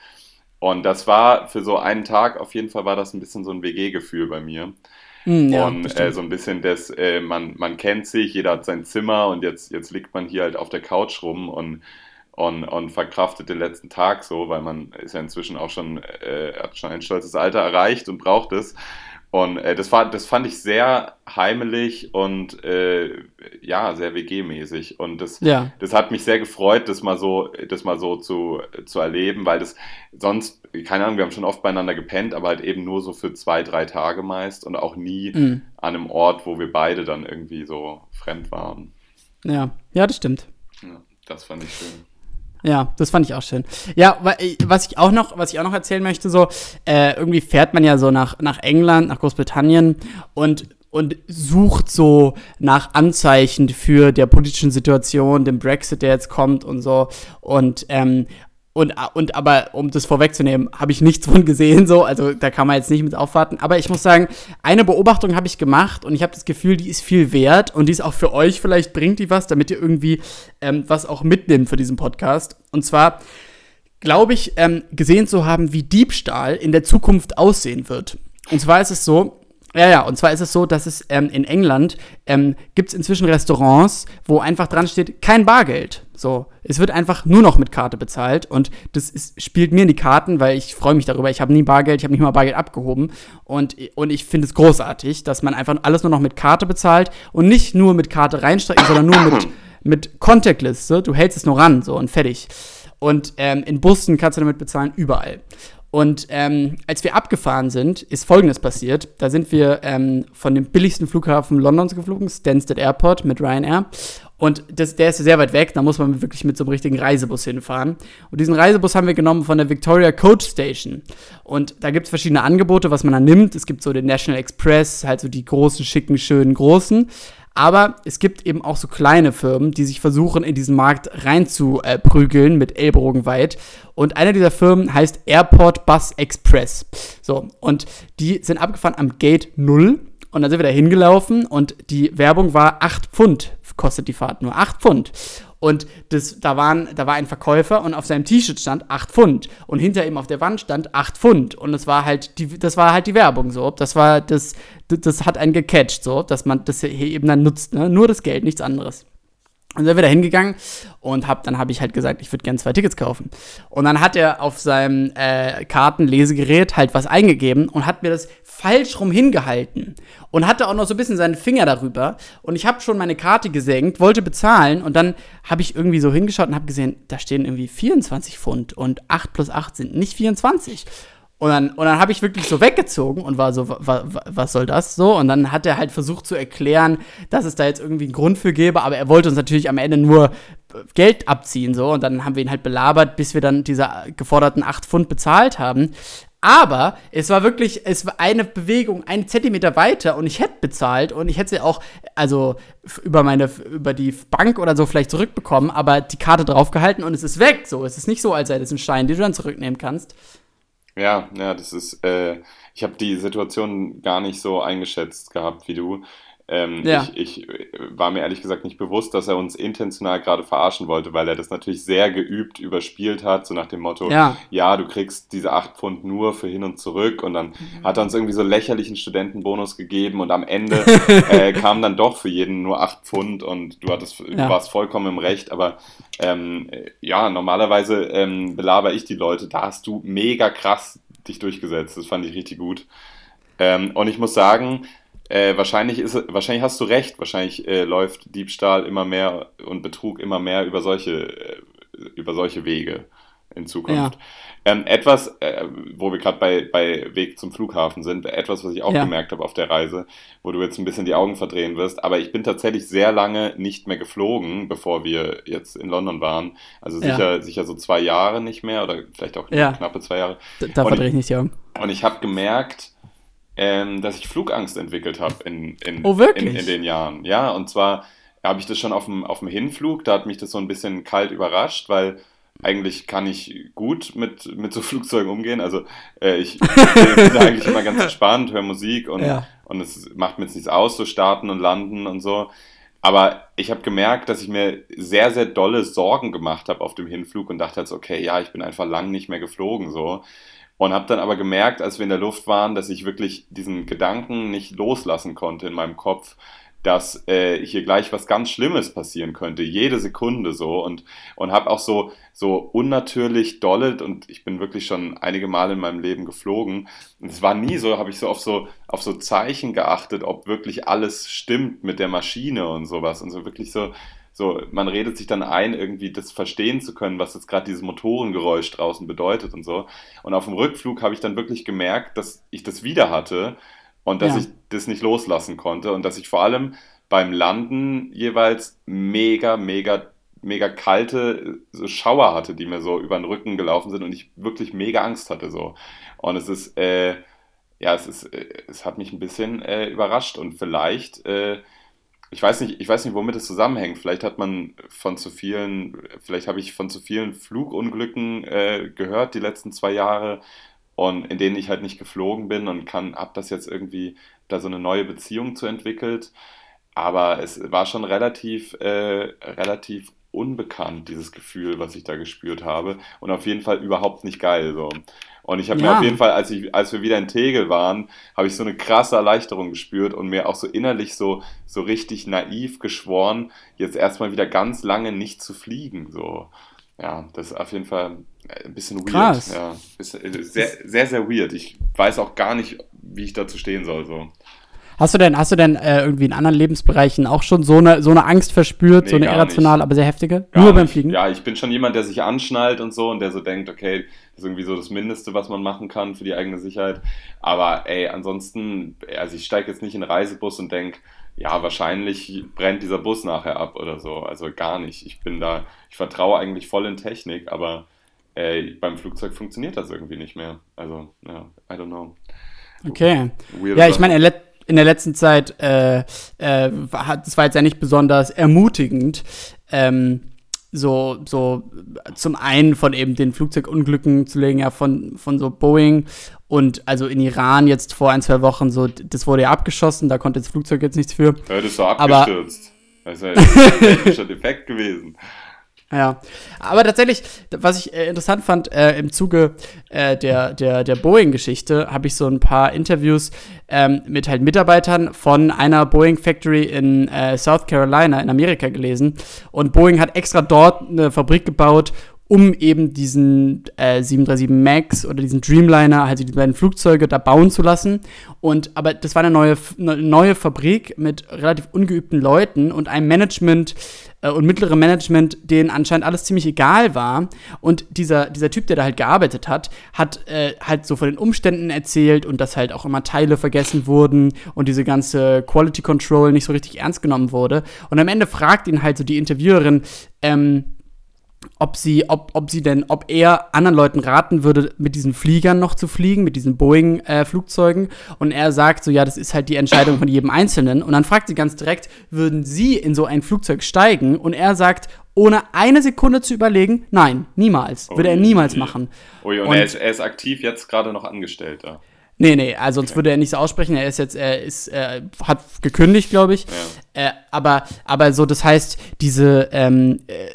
Und das war für so einen Tag auf jeden Fall war das ein bisschen so ein WG-Gefühl bei mir. Mm, ja, und äh, so ein bisschen das, äh, man, man kennt sich, jeder hat sein Zimmer und jetzt, jetzt liegt man hier halt auf der Couch rum und, und, und verkraftet den letzten Tag so, weil man ist ja inzwischen auch schon, äh, hat schon ein stolzes Alter erreicht und braucht es. Und äh, das, war, das fand ich sehr heimelig und äh, ja, sehr WG-mäßig. Und das, ja. das hat mich sehr gefreut, das mal so, das mal so zu, zu erleben, weil das sonst, keine Ahnung, wir haben schon oft beieinander gepennt, aber halt eben nur so für zwei, drei Tage meist und auch nie mhm. an einem Ort, wo wir beide dann irgendwie so fremd waren. Ja, ja, das stimmt. Ja, das fand ich schön. Ja, das fand ich auch schön. Ja, was ich auch noch, was ich auch noch erzählen möchte, so, äh, irgendwie fährt man ja so nach, nach England, nach Großbritannien und und sucht so nach Anzeichen für der politischen Situation, dem Brexit, der jetzt kommt und so. Und ähm, und, und aber, um das vorwegzunehmen, habe ich nichts von gesehen, so. Also da kann man jetzt nicht mit aufwarten. Aber ich muss sagen, eine Beobachtung habe ich gemacht und ich habe das Gefühl, die ist viel wert und die ist auch für euch, vielleicht bringt die was, damit ihr irgendwie ähm, was auch mitnimmt für diesen Podcast. Und zwar glaube ich, ähm, gesehen zu haben, wie Diebstahl in der Zukunft aussehen wird. Und zwar ist es so, ja, ja, und zwar ist es so, dass es ähm, in England ähm, gibt es inzwischen Restaurants, wo einfach dran steht, kein Bargeld. So, es wird einfach nur noch mit Karte bezahlt und das ist, spielt mir in die Karten, weil ich freue mich darüber. Ich habe nie Bargeld, ich habe nicht mal Bargeld abgehoben und, und ich finde es großartig, dass man einfach alles nur noch mit Karte bezahlt und nicht nur mit Karte reinstrecken, sondern nur mit, mit Contactless. So. Du hältst es nur ran, so und fertig. Und ähm, in Bussen kannst du damit bezahlen, überall. Und ähm, als wir abgefahren sind, ist Folgendes passiert. Da sind wir ähm, von dem billigsten Flughafen Londons geflogen, Stansted Airport mit Ryanair. Und das, der ist sehr weit weg, da muss man wirklich mit so einem richtigen Reisebus hinfahren. Und diesen Reisebus haben wir genommen von der Victoria Coach Station. Und da gibt es verschiedene Angebote, was man da nimmt. Es gibt so den National Express, halt so die großen, schicken, schönen, großen. Aber es gibt eben auch so kleine Firmen, die sich versuchen, in diesen Markt reinzuprügeln mit Ellbogen weit. Und eine dieser Firmen heißt Airport Bus Express. So, und die sind abgefahren am Gate 0. Und dann sind wir da hingelaufen und die Werbung war 8 Pfund, kostet die Fahrt nur 8 Pfund. Und das, da, waren, da war ein Verkäufer und auf seinem T-Shirt stand 8 Pfund. Und hinter ihm auf der Wand stand 8 Pfund. Und das war halt die, das war halt die Werbung so. Das war das, das hat einen gecatcht, so, dass man das hier eben dann nutzt. Ne? Nur das Geld, nichts anderes. Und dann da hingegangen und hab, dann habe ich halt gesagt, ich würde gerne zwei Tickets kaufen. Und dann hat er auf seinem äh, Kartenlesegerät halt was eingegeben und hat mir das falsch rum hingehalten. Und hatte auch noch so ein bisschen seinen Finger darüber. Und ich habe schon meine Karte gesenkt, wollte bezahlen und dann habe ich irgendwie so hingeschaut und habe gesehen, da stehen irgendwie 24 Pfund und 8 plus 8 sind nicht 24. Und dann, und dann habe ich wirklich so weggezogen und war so, wa, wa, was soll das so? Und dann hat er halt versucht zu erklären, dass es da jetzt irgendwie einen Grund für gäbe, aber er wollte uns natürlich am Ende nur Geld abziehen, so. Und dann haben wir ihn halt belabert, bis wir dann diese geforderten 8 Pfund bezahlt haben. Aber es war wirklich, es war eine Bewegung, einen Zentimeter weiter und ich hätte bezahlt und ich hätte sie auch, also über meine, über die Bank oder so vielleicht zurückbekommen, aber die Karte draufgehalten und es ist weg. So, es ist nicht so, als sei das ein Stein, den du dann zurücknehmen kannst. Ja, ja, das ist, äh, ich habe die Situation gar nicht so eingeschätzt gehabt wie du. Ähm, Ja. ich, ich äh, war mir ehrlich gesagt nicht bewusst, dass er uns intentional gerade verarschen wollte, weil er das natürlich sehr geübt überspielt hat, so nach dem Motto, Ja. du kriegst diese 8 Pfund nur für hin und zurück und dann Mhm. hat er uns irgendwie so lächerlichen Studentenbonus gegeben und am Ende äh, kam dann doch für jeden nur 8 Pfund und du hattest, du Ja. warst vollkommen im Recht, aber ähm, äh, ja, normalerweise ähm, belaber ich die Leute, da hast du mega krass dich durchgesetzt, das fand ich richtig gut. Ähm, und ich muss sagen, äh, wahrscheinlich ist, wahrscheinlich hast du recht. Wahrscheinlich äh, läuft Diebstahl immer mehr und Betrug immer mehr über solche, äh, über solche Wege in Zukunft. Ähm, etwas, äh, wo wir gerade bei, bei Weg zum Flughafen sind, etwas, was ich auch Ja. gemerkt habe auf der Reise, wo du jetzt ein bisschen die Augen verdrehen wirst, aber ich bin tatsächlich sehr lange nicht mehr geflogen, bevor wir jetzt in London waren. Also Ja. sicher, sicher so zwei Jahre nicht mehr oder vielleicht auch Ja. knappe zwei Jahre. Da, da verdrehe ich nicht die Augen. und ich habe gemerkt, ähm, dass ich Flugangst entwickelt habe in, in, Oh, in, in den Jahren. Ja, und zwar habe ich das schon auf dem, auf dem Hinflug, da hat mich das so ein bisschen kalt überrascht, weil eigentlich kann ich gut mit, mit so Flugzeugen umgehen. Also äh, ich bin da eigentlich immer ganz entspannt, höre Musik und, Ja. und es macht mir jetzt nichts aus, so starten und landen und so. Aber ich habe gemerkt, dass ich mir sehr, sehr dolle Sorgen gemacht habe auf dem Hinflug und dachte jetzt, okay, ja, ich bin einfach lang nicht mehr geflogen so. Und habe dann aber gemerkt, als wir in der Luft waren, dass ich wirklich diesen Gedanken nicht loslassen konnte in meinem Kopf, dass äh, hier gleich was ganz Schlimmes passieren könnte, jede Sekunde so. Und und habe auch so so unnatürlich dolle und ich bin wirklich schon einige Male in meinem Leben geflogen. Und es war nie so, habe ich so auf so auf so Zeichen geachtet, ob wirklich alles stimmt mit der Maschine und sowas. Und so wirklich so so, man redet sich dann ein, irgendwie das verstehen zu können, was jetzt gerade dieses Motorengeräusch draußen bedeutet und so. Und auf dem Rückflug habe ich dann wirklich gemerkt, dass ich das wieder hatte und dass Ja. ich das nicht loslassen konnte und dass ich vor allem beim Landen jeweils mega, mega, mega kalte äh, Schauer hatte, die mir so über den Rücken gelaufen sind und ich wirklich mega Angst hatte so. Und es ist, äh, ja, es ist, äh, es hat mich ein bisschen äh, überrascht und vielleicht, äh, ich weiß nicht, ich weiß nicht, womit es zusammenhängt. Vielleicht hat man von zu vielen, vielleicht habe ich von zu vielen Flugunglücken äh, gehört die letzten zwei Jahre und in denen ich halt nicht geflogen bin und kann, habe das jetzt irgendwie da so eine neue Beziehung zu entwickelt. Aber es war schon relativ, äh, relativ unbekannt, dieses Gefühl, was ich da gespürt habe. Und auf jeden Fall überhaupt nicht geil. So. Und ich habe Ja. mir auf jeden Fall, als, ich, als wir wieder in Tegel waren, habe ich so eine krasse Erleichterung gespürt und mir auch so innerlich so, so richtig naiv geschworen, jetzt erstmal wieder ganz lange nicht zu fliegen. So. Ja, das ist auf jeden Fall ein bisschen weird. Krass. Ja, äh, sehr, sehr, sehr weird. Ich weiß auch gar nicht, wie ich dazu stehen soll. So. Hast du denn, hast du denn äh, irgendwie in anderen Lebensbereichen auch schon so eine, so eine Angst verspürt, Nee, so eine gar irrational, nicht. aber sehr heftige? Gar Nur beim nicht. Fliegen? Ja, ich bin schon jemand, der sich anschnallt und so und der so denkt, okay, das ist irgendwie so das Mindeste, was man machen kann für die eigene Sicherheit. Aber ey, ansonsten, also ich steige jetzt nicht in einen Reisebus und denke, ja, wahrscheinlich brennt dieser Bus nachher ab oder so. Also gar nicht. Ich bin da, ich vertraue eigentlich voll in Technik, aber ey, beim Flugzeug funktioniert das irgendwie nicht mehr. Also, ja, I don't know. Okay. Weirde Ja, ich meine, in, der letzten Zeit, äh, äh, hat- das war jetzt ja nicht besonders ermutigend, ähm, so, so zum einen von eben den Flugzeugunglücken zu legen, ja, von, von so Boeing und also in Iran jetzt vor ein, zwei Wochen, so, das wurde ja abgeschossen, da konnte das Flugzeug jetzt nichts für. Ja, das ist so Aber- abgestürzt. Das ist ja ein technischer Defekt gewesen. Ja, aber tatsächlich, was ich äh, interessant fand, äh, im Zuge äh, der, der, der Boeing-Geschichte habe ich so ein paar Interviews ähm, mit halt Mitarbeitern von einer Boeing Factory in äh, South Carolina in Amerika gelesen. Und Boeing hat extra dort eine Fabrik gebaut, um eben diesen äh, 737 MAX oder diesen Dreamliner, also die beiden Flugzeuge, da bauen zu lassen. Und aber das war eine neue, eine neue Fabrik mit relativ ungeübten Leuten und einem Management äh, und mittlerem Management, denen anscheinend alles ziemlich egal war. Und dieser, dieser Typ, der da halt gearbeitet hat, hat äh, halt so von den Umständen erzählt und dass halt auch immer Teile vergessen wurden und diese ganze Quality Control nicht so richtig ernst genommen wurde. Und am Ende fragt ihn halt so die Interviewerin, ähm, ob sie, ob, ob sie denn, ob er anderen Leuten raten würde, mit diesen Fliegern noch zu fliegen, mit diesen Boeing-Flugzeugen. und er sagt so, ja, das ist halt die Entscheidung von jedem Einzelnen. Und dann fragt sie ganz direkt, würden sie in so ein Flugzeug steigen? Und er sagt, ohne eine Sekunde zu überlegen, nein, niemals. Würde er Ui. niemals machen. Ui, und, Und- er, ist, er ist aktiv jetzt gerade noch Angestellter. Nee, nee, also sonst würde er nicht so aussprechen. Er ist jetzt, er ist, äh, hat gekündigt, glaube ich. Äh, aber, aber so, das heißt, diese, ähm, äh,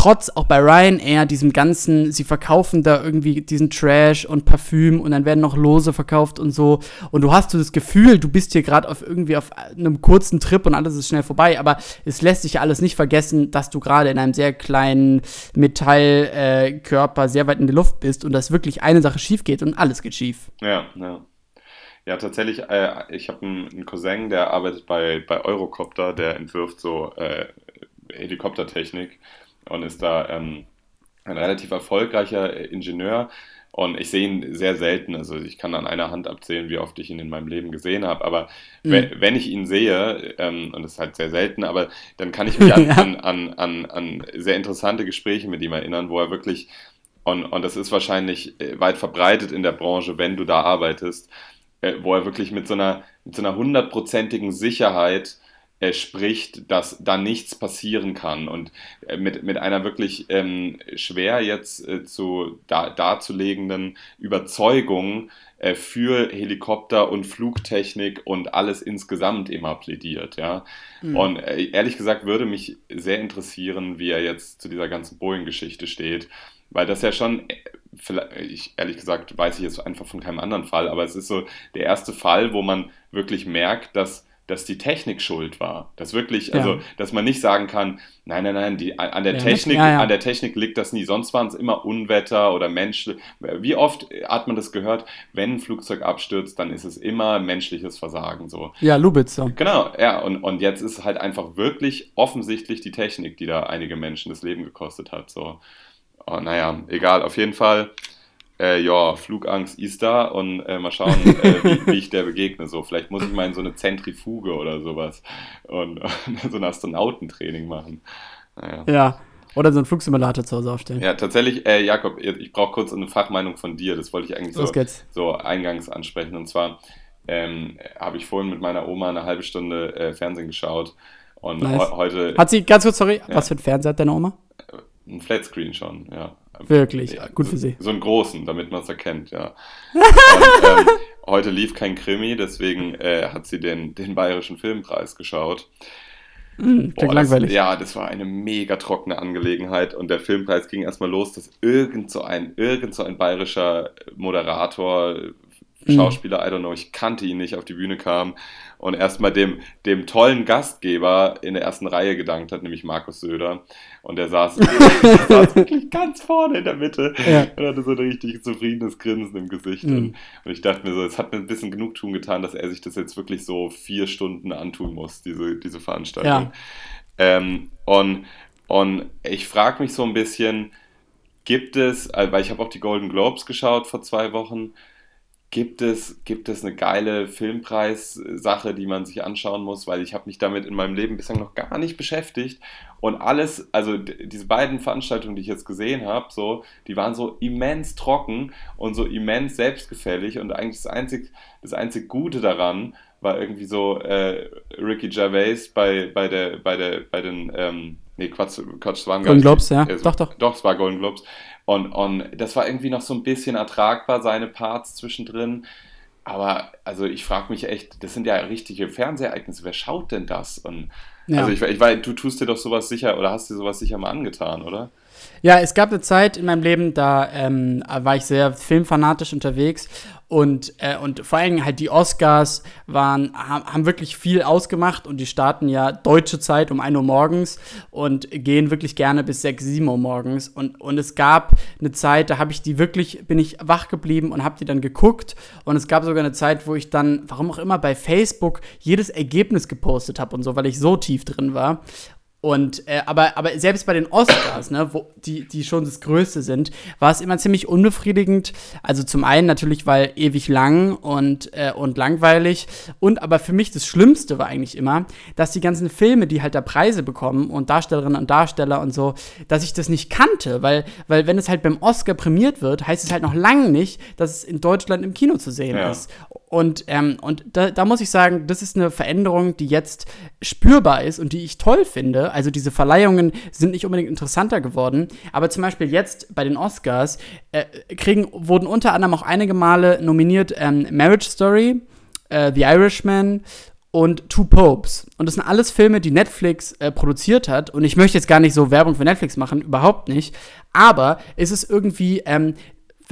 trotz auch bei Ryanair, diesem ganzen, sie verkaufen da irgendwie diesen Trash und Parfüm und dann werden noch Lose verkauft und so. Und du hast so das Gefühl, du bist hier gerade auf irgendwie auf einem kurzen Trip und alles ist schnell vorbei. Aber es lässt sich ja alles nicht vergessen, dass du gerade in einem sehr kleinen Metallkörper äh, sehr weit in der Luft bist und dass wirklich eine Sache schief geht und alles geht schief. Ja, ja. Ja, tatsächlich, äh, ich habe einen, einen Cousin, der arbeitet bei, bei Eurocopter, der entwirft so äh, Helikoptertechnik und ist da ähm, ein relativ erfolgreicher äh, Ingenieur. Und ich sehe ihn sehr selten, also ich kann an einer Hand abzählen, wie oft ich ihn in meinem Leben gesehen habe. Aber Mhm. wenn, wenn ich ihn sehe, ähm, und das ist halt sehr selten, aber dann kann ich mich an, Ja. an, an, an, an sehr interessante Gespräche mit ihm erinnern, wo er wirklich, und, und das ist wahrscheinlich äh, weit verbreitet in der Branche, wenn du da arbeitest, äh, wo er wirklich mit so einer, mit so einer hundertprozentigen Sicherheit äh, spricht, dass da nichts passieren kann und äh, mit, mit einer wirklich ähm, schwer jetzt äh, zu da, darzulegenden Überzeugung äh, für Helikopter und Flugtechnik und alles insgesamt immer plädiert, ja. Mhm. Und äh, ehrlich gesagt würde mich sehr interessieren, wie er jetzt zu dieser ganzen Boeing-Geschichte steht, weil das ja schon, äh, vielleicht, ich, ehrlich gesagt, weiß ich jetzt einfach von keinem anderen Fall, aber es ist so der erste Fall, wo man wirklich merkt, dass dass die Technik schuld war. Dass wirklich, Ja. also, dass man nicht sagen kann, nein, nein, nein, die, an der Ja, Technik, ja, an der Technik liegt das nie. Sonst waren es immer Unwetter oder Menschen. Wie oft hat man das gehört, wenn ein Flugzeug abstürzt, dann ist es immer menschliches Versagen. So. Ja, Lubitz so. Genau, ja, und, und jetzt ist halt einfach wirklich offensichtlich die Technik, die da einige Menschen das Leben gekostet hat. So. Oh, naja, egal, auf jeden Fall. Äh, ja, Flugangst ist da und äh, mal schauen, äh, wie, wie ich der begegne. So, vielleicht muss ich mal in so eine Zentrifuge oder sowas und, und so ein Astronautentraining machen. Naja. Ja. Oder so einen Flugsimulator zu Hause aufstellen. Ja, tatsächlich, äh, Jakob, ich brauche kurz eine Fachmeinung von dir. Das wollte ich eigentlich so, so eingangs ansprechen. Und zwar ähm, habe ich vorhin mit meiner Oma eine halbe Stunde äh, Fernsehen geschaut. Und Nice. heu- heute Hat sie, ganz kurz, sorry, Ja. was für ein Fernseher hat deine Oma? ein Flatscreen schon, ja. Wirklich, Ja, gut so, für sie. So einen großen, damit man es erkennt, ja. Und, ähm, heute lief kein Krimi, deswegen äh, hat sie den, den Bayerischen Filmpreis geschaut. Mm, Boah, langweilig. Das, ja, das war eine mega trockene Angelegenheit und der Filmpreis ging erstmal los, dass irgend so ein, irgend so ein bayerischer Moderator, Mhm. Schauspieler, I don't know, ich kannte ihn nicht, auf die Bühne kam und erstmal dem, dem tollen Gastgeber in der ersten Reihe gedankt hat, nämlich Markus Söder. Und der saß, der saß wirklich ganz vorne in der Mitte Ja. und hatte so ein richtig zufriedenes Grinsen im Gesicht. Mhm. Und, ich dachte mir so, es hat mir ein bisschen Genugtuung getan, dass er sich das jetzt wirklich so vier Stunden antun muss, diese, diese Veranstaltung. Ja. Ähm, und, und ich frage mich so ein bisschen, gibt es, also, weil ich habe auch die Golden Globes geschaut vor zwei Wochen, gibt es, gibt es eine geile Filmpreis-Sache, die man sich anschauen muss, weil ich habe mich damit in meinem Leben bislang noch gar nicht beschäftigt und alles, also diese beiden Veranstaltungen, die ich jetzt gesehen habe, so, die waren so immens trocken und so immens selbstgefällig und eigentlich das einzig, das einzig Gute daran war irgendwie so äh, Ricky Gervais bei, bei der, bei der, bei den, ähm, nee, Quatsch, Quatsch, es waren Golden Globes, ja. äh, Doch, doch. Doch, es war Golden Globes. Und, und das war irgendwie noch so ein bisschen ertragbar, seine Parts zwischendrin. Aber also ich frage mich echt, das sind ja richtige Fernsehereignisse. Wer schaut denn das? Und Ja. also ich, ich weiß, du tust dir doch sowas sicher oder hast dir sowas sicher mal angetan, oder? Ja, es gab eine Zeit in meinem Leben, da ähm, war ich sehr filmfanatisch unterwegs und, äh, und vor allem halt die Oscars waren, haben, wirklich viel ausgemacht und die starten ja deutsche Zeit um 1 Uhr morgens und gehen wirklich gerne bis 6, 7 Uhr morgens und, und es gab eine Zeit, da habe ich die wirklich, bin ich wach geblieben und habe die dann geguckt und es gab sogar eine Zeit, wo ich dann, warum auch immer, bei Facebook jedes Ergebnis gepostet habe und so, weil ich so tief drin war und äh, aber, aber selbst bei den Oscars, ne, wo die, die schon das Größte sind, war es immer ziemlich unbefriedigend. Also zum einen natürlich, weil ewig lang und, äh, und langweilig. Und aber für mich das Schlimmste war eigentlich immer, dass die ganzen Filme, die halt da Preise bekommen und Darstellerinnen und Darsteller und so, dass ich das nicht kannte. Weil, weil wenn es halt beim Oscar prämiert wird, heißt es halt noch lange nicht, dass es in Deutschland im Kino zu sehen Ja. ist. Und, ähm, und da, da muss ich sagen, das ist eine Veränderung, die jetzt spürbar ist und die ich toll finde. Also diese Verleihungen sind nicht unbedingt interessanter geworden, aber zum Beispiel jetzt bei den Oscars äh, kriegen, wurden unter anderem auch einige Male nominiert ähm, Marriage Story, äh, The Irishman und Two Popes. Und das sind alles Filme, die Netflix äh, produziert hat. Und ich möchte jetzt gar nicht so Werbung für Netflix machen, überhaupt nicht. Aber es ist irgendwie, ähm,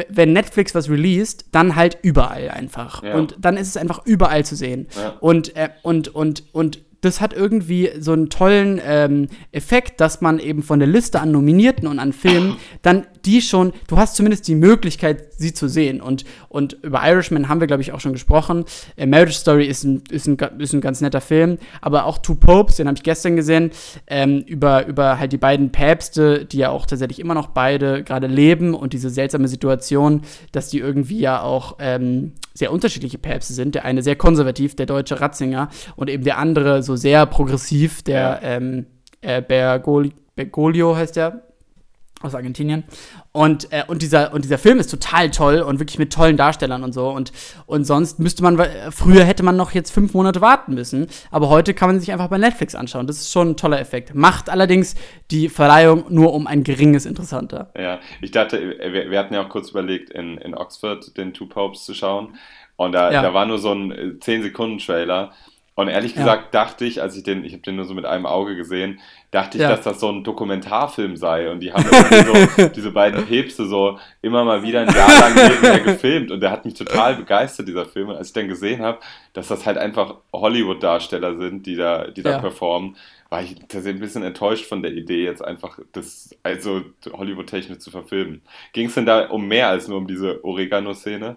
wenn Netflix was released, dann halt überall einfach. Ja. Und dann ist es einfach überall zu sehen. Ja. Und, äh, und, und, und das hat irgendwie so einen tollen ähm, Effekt, dass man eben von der Liste an Nominierten und an Filmen dann die schon, du hast zumindest die Möglichkeit, sie zu sehen. Und, und über Irishman haben wir, glaube ich, auch schon gesprochen. Äh, Marriage Story ist ein, ist, ein, ist ein ganz netter Film, aber auch Two Popes, den habe ich gestern gesehen, ähm, über, über halt die beiden Päpste, die ja auch tatsächlich immer noch beide gerade leben und diese seltsame Situation, dass die irgendwie ja auch ähm, sehr unterschiedliche Päpste sind. Der eine sehr konservativ, der deutsche Ratzinger, und eben der andere so sehr progressiv, der ähm, äh, Bergoglio heißt der aus Argentinien. Und, äh, und, dieser, und dieser Film ist total toll und wirklich mit tollen Darstellern und so. Und, und sonst müsste man, äh, früher hätte man noch jetzt fünf Monate warten müssen, aber heute kann man sich einfach bei Netflix anschauen. Das ist schon ein toller Effekt. Macht allerdings die Verleihung nur um ein geringes interessanter. Ja, ich dachte, äh, wir, wir hatten ja auch kurz überlegt, in, in Oxford den Two Popes zu schauen. Und da, Ja. da war nur so ein äh, 10-Sekunden-Trailer. Und ehrlich Ja. gesagt dachte ich, als ich den, ich habe den nur so mit einem Auge gesehen, dachte ich, Ja. dass das so ein Dokumentarfilm sei. Und die haben so, diese beiden Päpste so immer mal wieder ein Jahr lang nebenher gefilmt. Und der hat mich total begeistert, dieser Film. Und als ich dann gesehen habe, dass das halt einfach Hollywood-Darsteller sind, die da, die da Ja. performen, war ich tatsächlich ein bisschen enttäuscht von der Idee, jetzt einfach das also Hollywood-technisch zu verfilmen. Ging es denn da um mehr als nur um diese Oregano-Szene?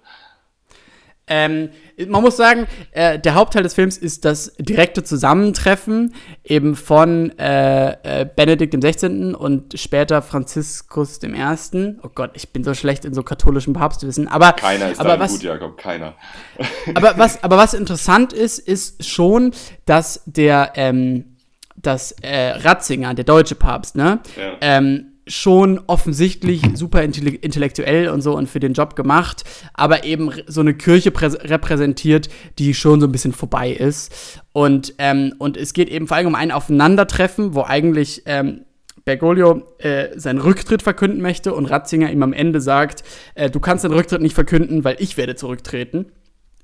Ähm, man muss sagen, äh, der Hauptteil des Films ist das direkte Zusammentreffen eben von äh, äh, Benedikt XVI. und später Franziskus I. Oh Gott, ich bin so schlecht in so katholischen Papstwissen. Aber, Keiner ist aber da was, gut, Jakob, keiner. aber was, aber was interessant ist, ist schon, dass der, ähm, dass äh, Ratzinger, der deutsche Papst, ne, Ja. ähm, schon offensichtlich super intelle- intellektuell und so und für den Job gemacht, aber eben so eine Kirche prä- repräsentiert, die schon so ein bisschen vorbei ist. Und, ähm, und es geht eben vor allem um ein Aufeinandertreffen, wo eigentlich ähm, Bergoglio äh, seinen Rücktritt verkünden möchte und Ratzinger ihm am Ende sagt, äh, du kannst den Rücktritt nicht verkünden, weil ich werde zurücktreten.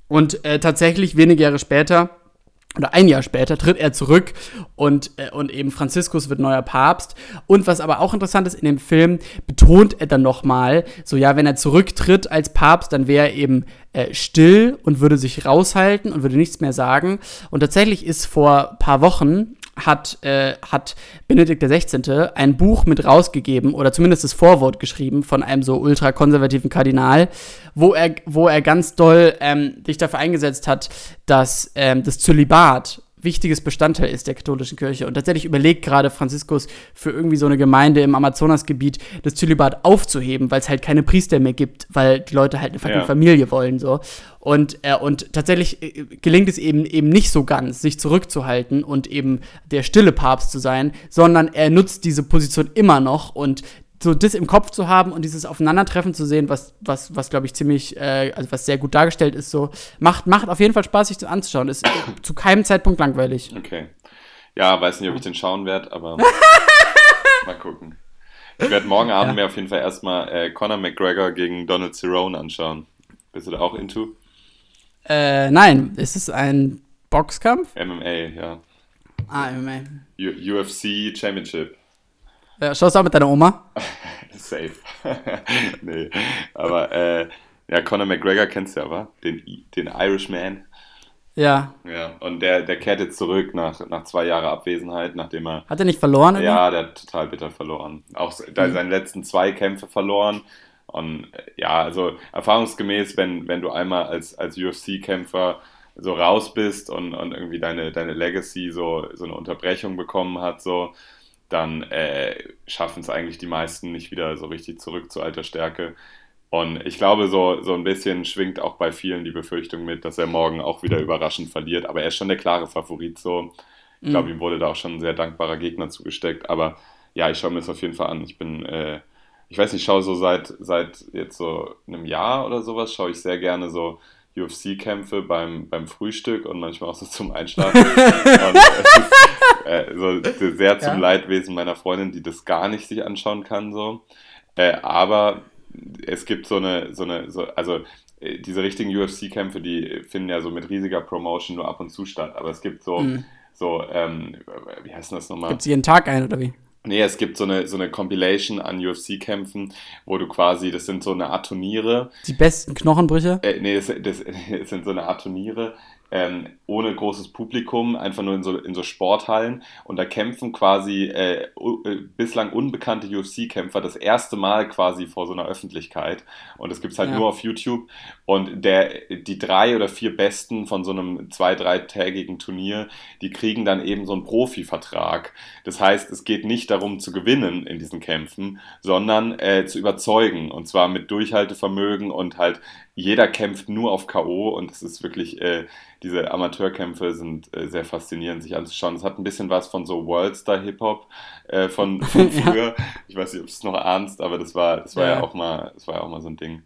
Und äh, tatsächlich wenige Jahre später oder ein Jahr später tritt er zurück und, äh, und eben Franziskus wird neuer Papst. Und was aber auch interessant ist, in dem Film betont er dann nochmal, so ja, wenn er zurücktritt als Papst, dann wäre er eben äh, still und würde sich raushalten und würde nichts mehr sagen. Und tatsächlich ist vor paar Wochen hat, äh, hat Benedikt XVI. ein Buch mit rausgegeben oder zumindest das Vorwort geschrieben von einem so ultrakonservativen Kardinal, wo er, wo er ganz doll ähm, sich dafür eingesetzt hat, dass ähm, das Zölibat wichtiges Bestandteil ist der katholischen Kirche. Und tatsächlich überlegt gerade Franziskus für irgendwie so eine Gemeinde im Amazonasgebiet das Zölibat aufzuheben, weil es halt keine Priester mehr gibt, weil die Leute halt eine fucking Ja. Familie wollen so. Und, äh, und tatsächlich äh, gelingt es eben eben nicht so ganz, sich zurückzuhalten und eben der stille Papst zu sein, sondern er nutzt diese Position immer noch und so das im Kopf zu haben und dieses Aufeinandertreffen zu sehen, was, was, was glaube ich ziemlich, äh, also was sehr gut dargestellt ist, so macht, macht auf jeden Fall Spaß, sich das anzuschauen. Ist zu keinem Zeitpunkt langweilig. Okay. Ja, weiß nicht, ob ich den schauen werde, aber mal gucken. Ich werde morgen Abend mir auf jeden Fall erstmal äh, Conor McGregor gegen Donald Cerrone anschauen. Bist du da auch into? Äh, nein, ist es ein Boxkampf? MMA, ja. Ah, MMA. U UFC Championship. Ja, schaust du auch mit deiner Oma? Safe. nee. Aber äh, ja, Conor McGregor kennst du ja, wa? Den, den Irishman. Ja. Ja, und der, der kehrt jetzt zurück nach, nach zwei Jahren Abwesenheit, nachdem er. Hat er nicht verloren? irgendwie? Ja, der hat total bitter verloren. Auch da Mhm. seine letzten zwei Kämpfe verloren. Und äh, ja, also erfahrungsgemäß, wenn, wenn du einmal als, als UFC-Kämpfer so raus bist und, und irgendwie deine, deine Legacy so, so eine Unterbrechung bekommen hat, so, dann äh, schaffen es eigentlich die meisten nicht wieder so richtig zurück zu alter Stärke. Und ich glaube, so, so ein bisschen schwingt auch bei vielen die Befürchtung mit, dass er morgen auch wieder überraschend verliert. Aber er ist schon der klare Favorit so. Ich glaube, Mhm. ihm wurde da auch schon ein sehr dankbarer Gegner zugesteckt. Aber ja, ich schaue mir das auf jeden Fall an. Ich bin, äh, ich weiß nicht, ich schaue so seit, seit jetzt so einem Jahr oder sowas, schaue ich sehr gerne so UFC-Kämpfe beim, beim Frühstück und manchmal auch so zum Einschlafen. und es ist äh, so sehr zum Ja. Leidwesen meiner Freundin, die das gar nicht sich anschauen kann, so. Äh, aber es gibt so eine, so eine, so, also äh, diese richtigen UFC-Kämpfe, die finden ja so mit riesiger Promotion nur ab und zu statt. Aber es gibt so, Mhm. so, ähm, wie heißt das nochmal? Gibt's jeden Tag ein, oder wie? Nee, es gibt so eine, so eine Compilation an UFC-Kämpfen, wo du quasi, das sind so eine Art Turniere. Die besten Knochenbrüche? Äh, nee, das, das, das sind so eine Art Turniere, ähm, ohne großes Publikum, einfach nur in so, in so Sporthallen. Und da kämpfen quasi äh, äh, bislang unbekannte UFC-Kämpfer das erste Mal quasi vor so einer Öffentlichkeit. Und das gibt's halt Ja. nur auf YouTube. Und der, die drei oder vier Besten von so einem zwei-, dreitägigen Turnier, die kriegen dann eben so einen Profivertrag. Das heißt, es geht nicht darum zu gewinnen in diesen Kämpfen, sondern äh, zu überzeugen. Und zwar mit Durchhaltevermögen und halt jeder kämpft nur auf K.O. und es ist wirklich, äh, diese Amateurkämpfe sind äh, sehr faszinierend sich anzuschauen. Es hat ein bisschen was von so Worldstar Hip-Hop äh, von, von Ja. früher. Ich weiß nicht, ob du es noch ahnst, aber das war, das war ja. Ja. auch mal, das war ja auch mal so ein Ding.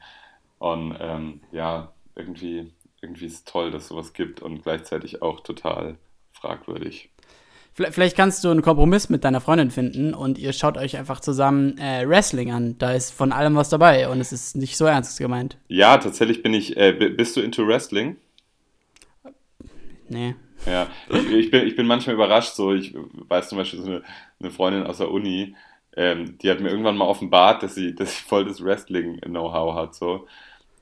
Und ähm, ja, irgendwie, irgendwie ist es toll, dass sowas gibt und gleichzeitig auch total fragwürdig. Vielleicht, kannst du einen Kompromiss mit deiner Freundin finden und ihr schaut euch einfach zusammen äh, Wrestling an. Da ist von allem was dabei und es ist nicht so ernst gemeint. Ja, tatsächlich bin ich, äh, bist du into Wrestling? Nee. Ja, ich, ich, bin, ich bin manchmal überrascht, so, ich weiß zum Beispiel so eine, eine Freundin aus der Uni, ähm, die hat mir irgendwann mal offenbart, dass sie, dass sie voll das Wrestling-Know-how hat, so.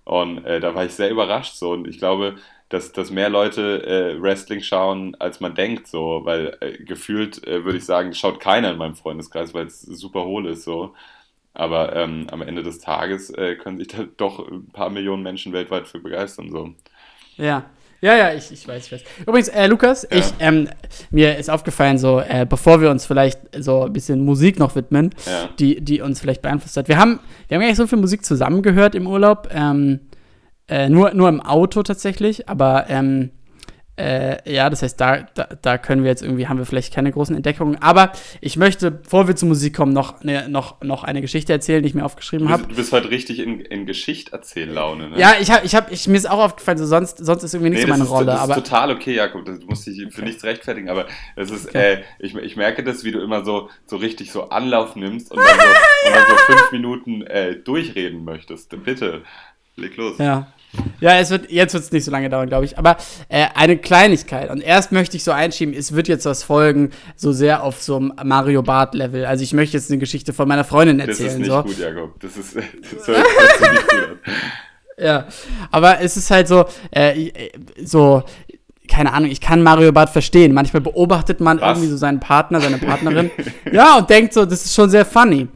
Und äh, da war ich sehr überrascht, so. Und ich glaube, dass, dass mehr Leute äh, Wrestling schauen, als man denkt, so. Weil äh, gefühlt, äh, würde ich sagen, schaut keiner in meinem Freundeskreis, weil es super hohl ist, so. Aber ähm, am Ende des Tages äh, können sich da doch ein paar Millionen Menschen weltweit für begeistern, so. Ja. Ja, ja, ich, ich weiß, ich weiß. Übrigens, äh, Lukas, Ja. ich, ähm, mir ist aufgefallen, so, äh, bevor wir uns vielleicht so ein bisschen Musik noch widmen, Ja. die, die uns vielleicht beeinflusst hat. Wir haben, wir haben gar nicht so viel Musik zusammen gehört im Urlaub, ähm, äh, nur, nur im Auto tatsächlich, aber ähm, äh, ja, das heißt, da, da, da können wir jetzt irgendwie, haben wir vielleicht keine großen Entdeckungen. Aber ich möchte, bevor wir zur Musik kommen, noch eine, noch, noch eine Geschichte erzählen, die ich mir aufgeschrieben habe. du bist heute richtig in, in Geschichterzähllaune, ne? Ja, ich habe, ich habe, ich, mir ist auch aufgefallen, so sonst, sonst ist irgendwie nicht so das meine ist, Rolle. das aber ist total okay, Jakob. Du musst dich für nichts rechtfertigen, aber es ist, äh, ich, ich merke das, wie du immer so, so richtig so Anlauf nimmst und dann so, und dann so fünf Minuten äh, durchreden möchtest. Bitte, leg los. Ja. Ja, es wird, jetzt wird es nicht so lange dauern, glaube ich. Aber äh, eine Kleinigkeit. Und erst möchte ich so einschieben, es wird jetzt was folgen, so sehr auf so einem Mario Bart-Level. Also ich möchte jetzt eine Geschichte von meiner Freundin erzählen. Das ist nicht so. gut, Jakob. Das ist, das hört nicht gut an. Ja, aber es ist halt so, äh, so, keine Ahnung, ich kann Mario Bart verstehen. Manchmal beobachtet man Was? irgendwie so seinen Partner, seine Partnerin. ja, und denkt so, das ist schon sehr funny.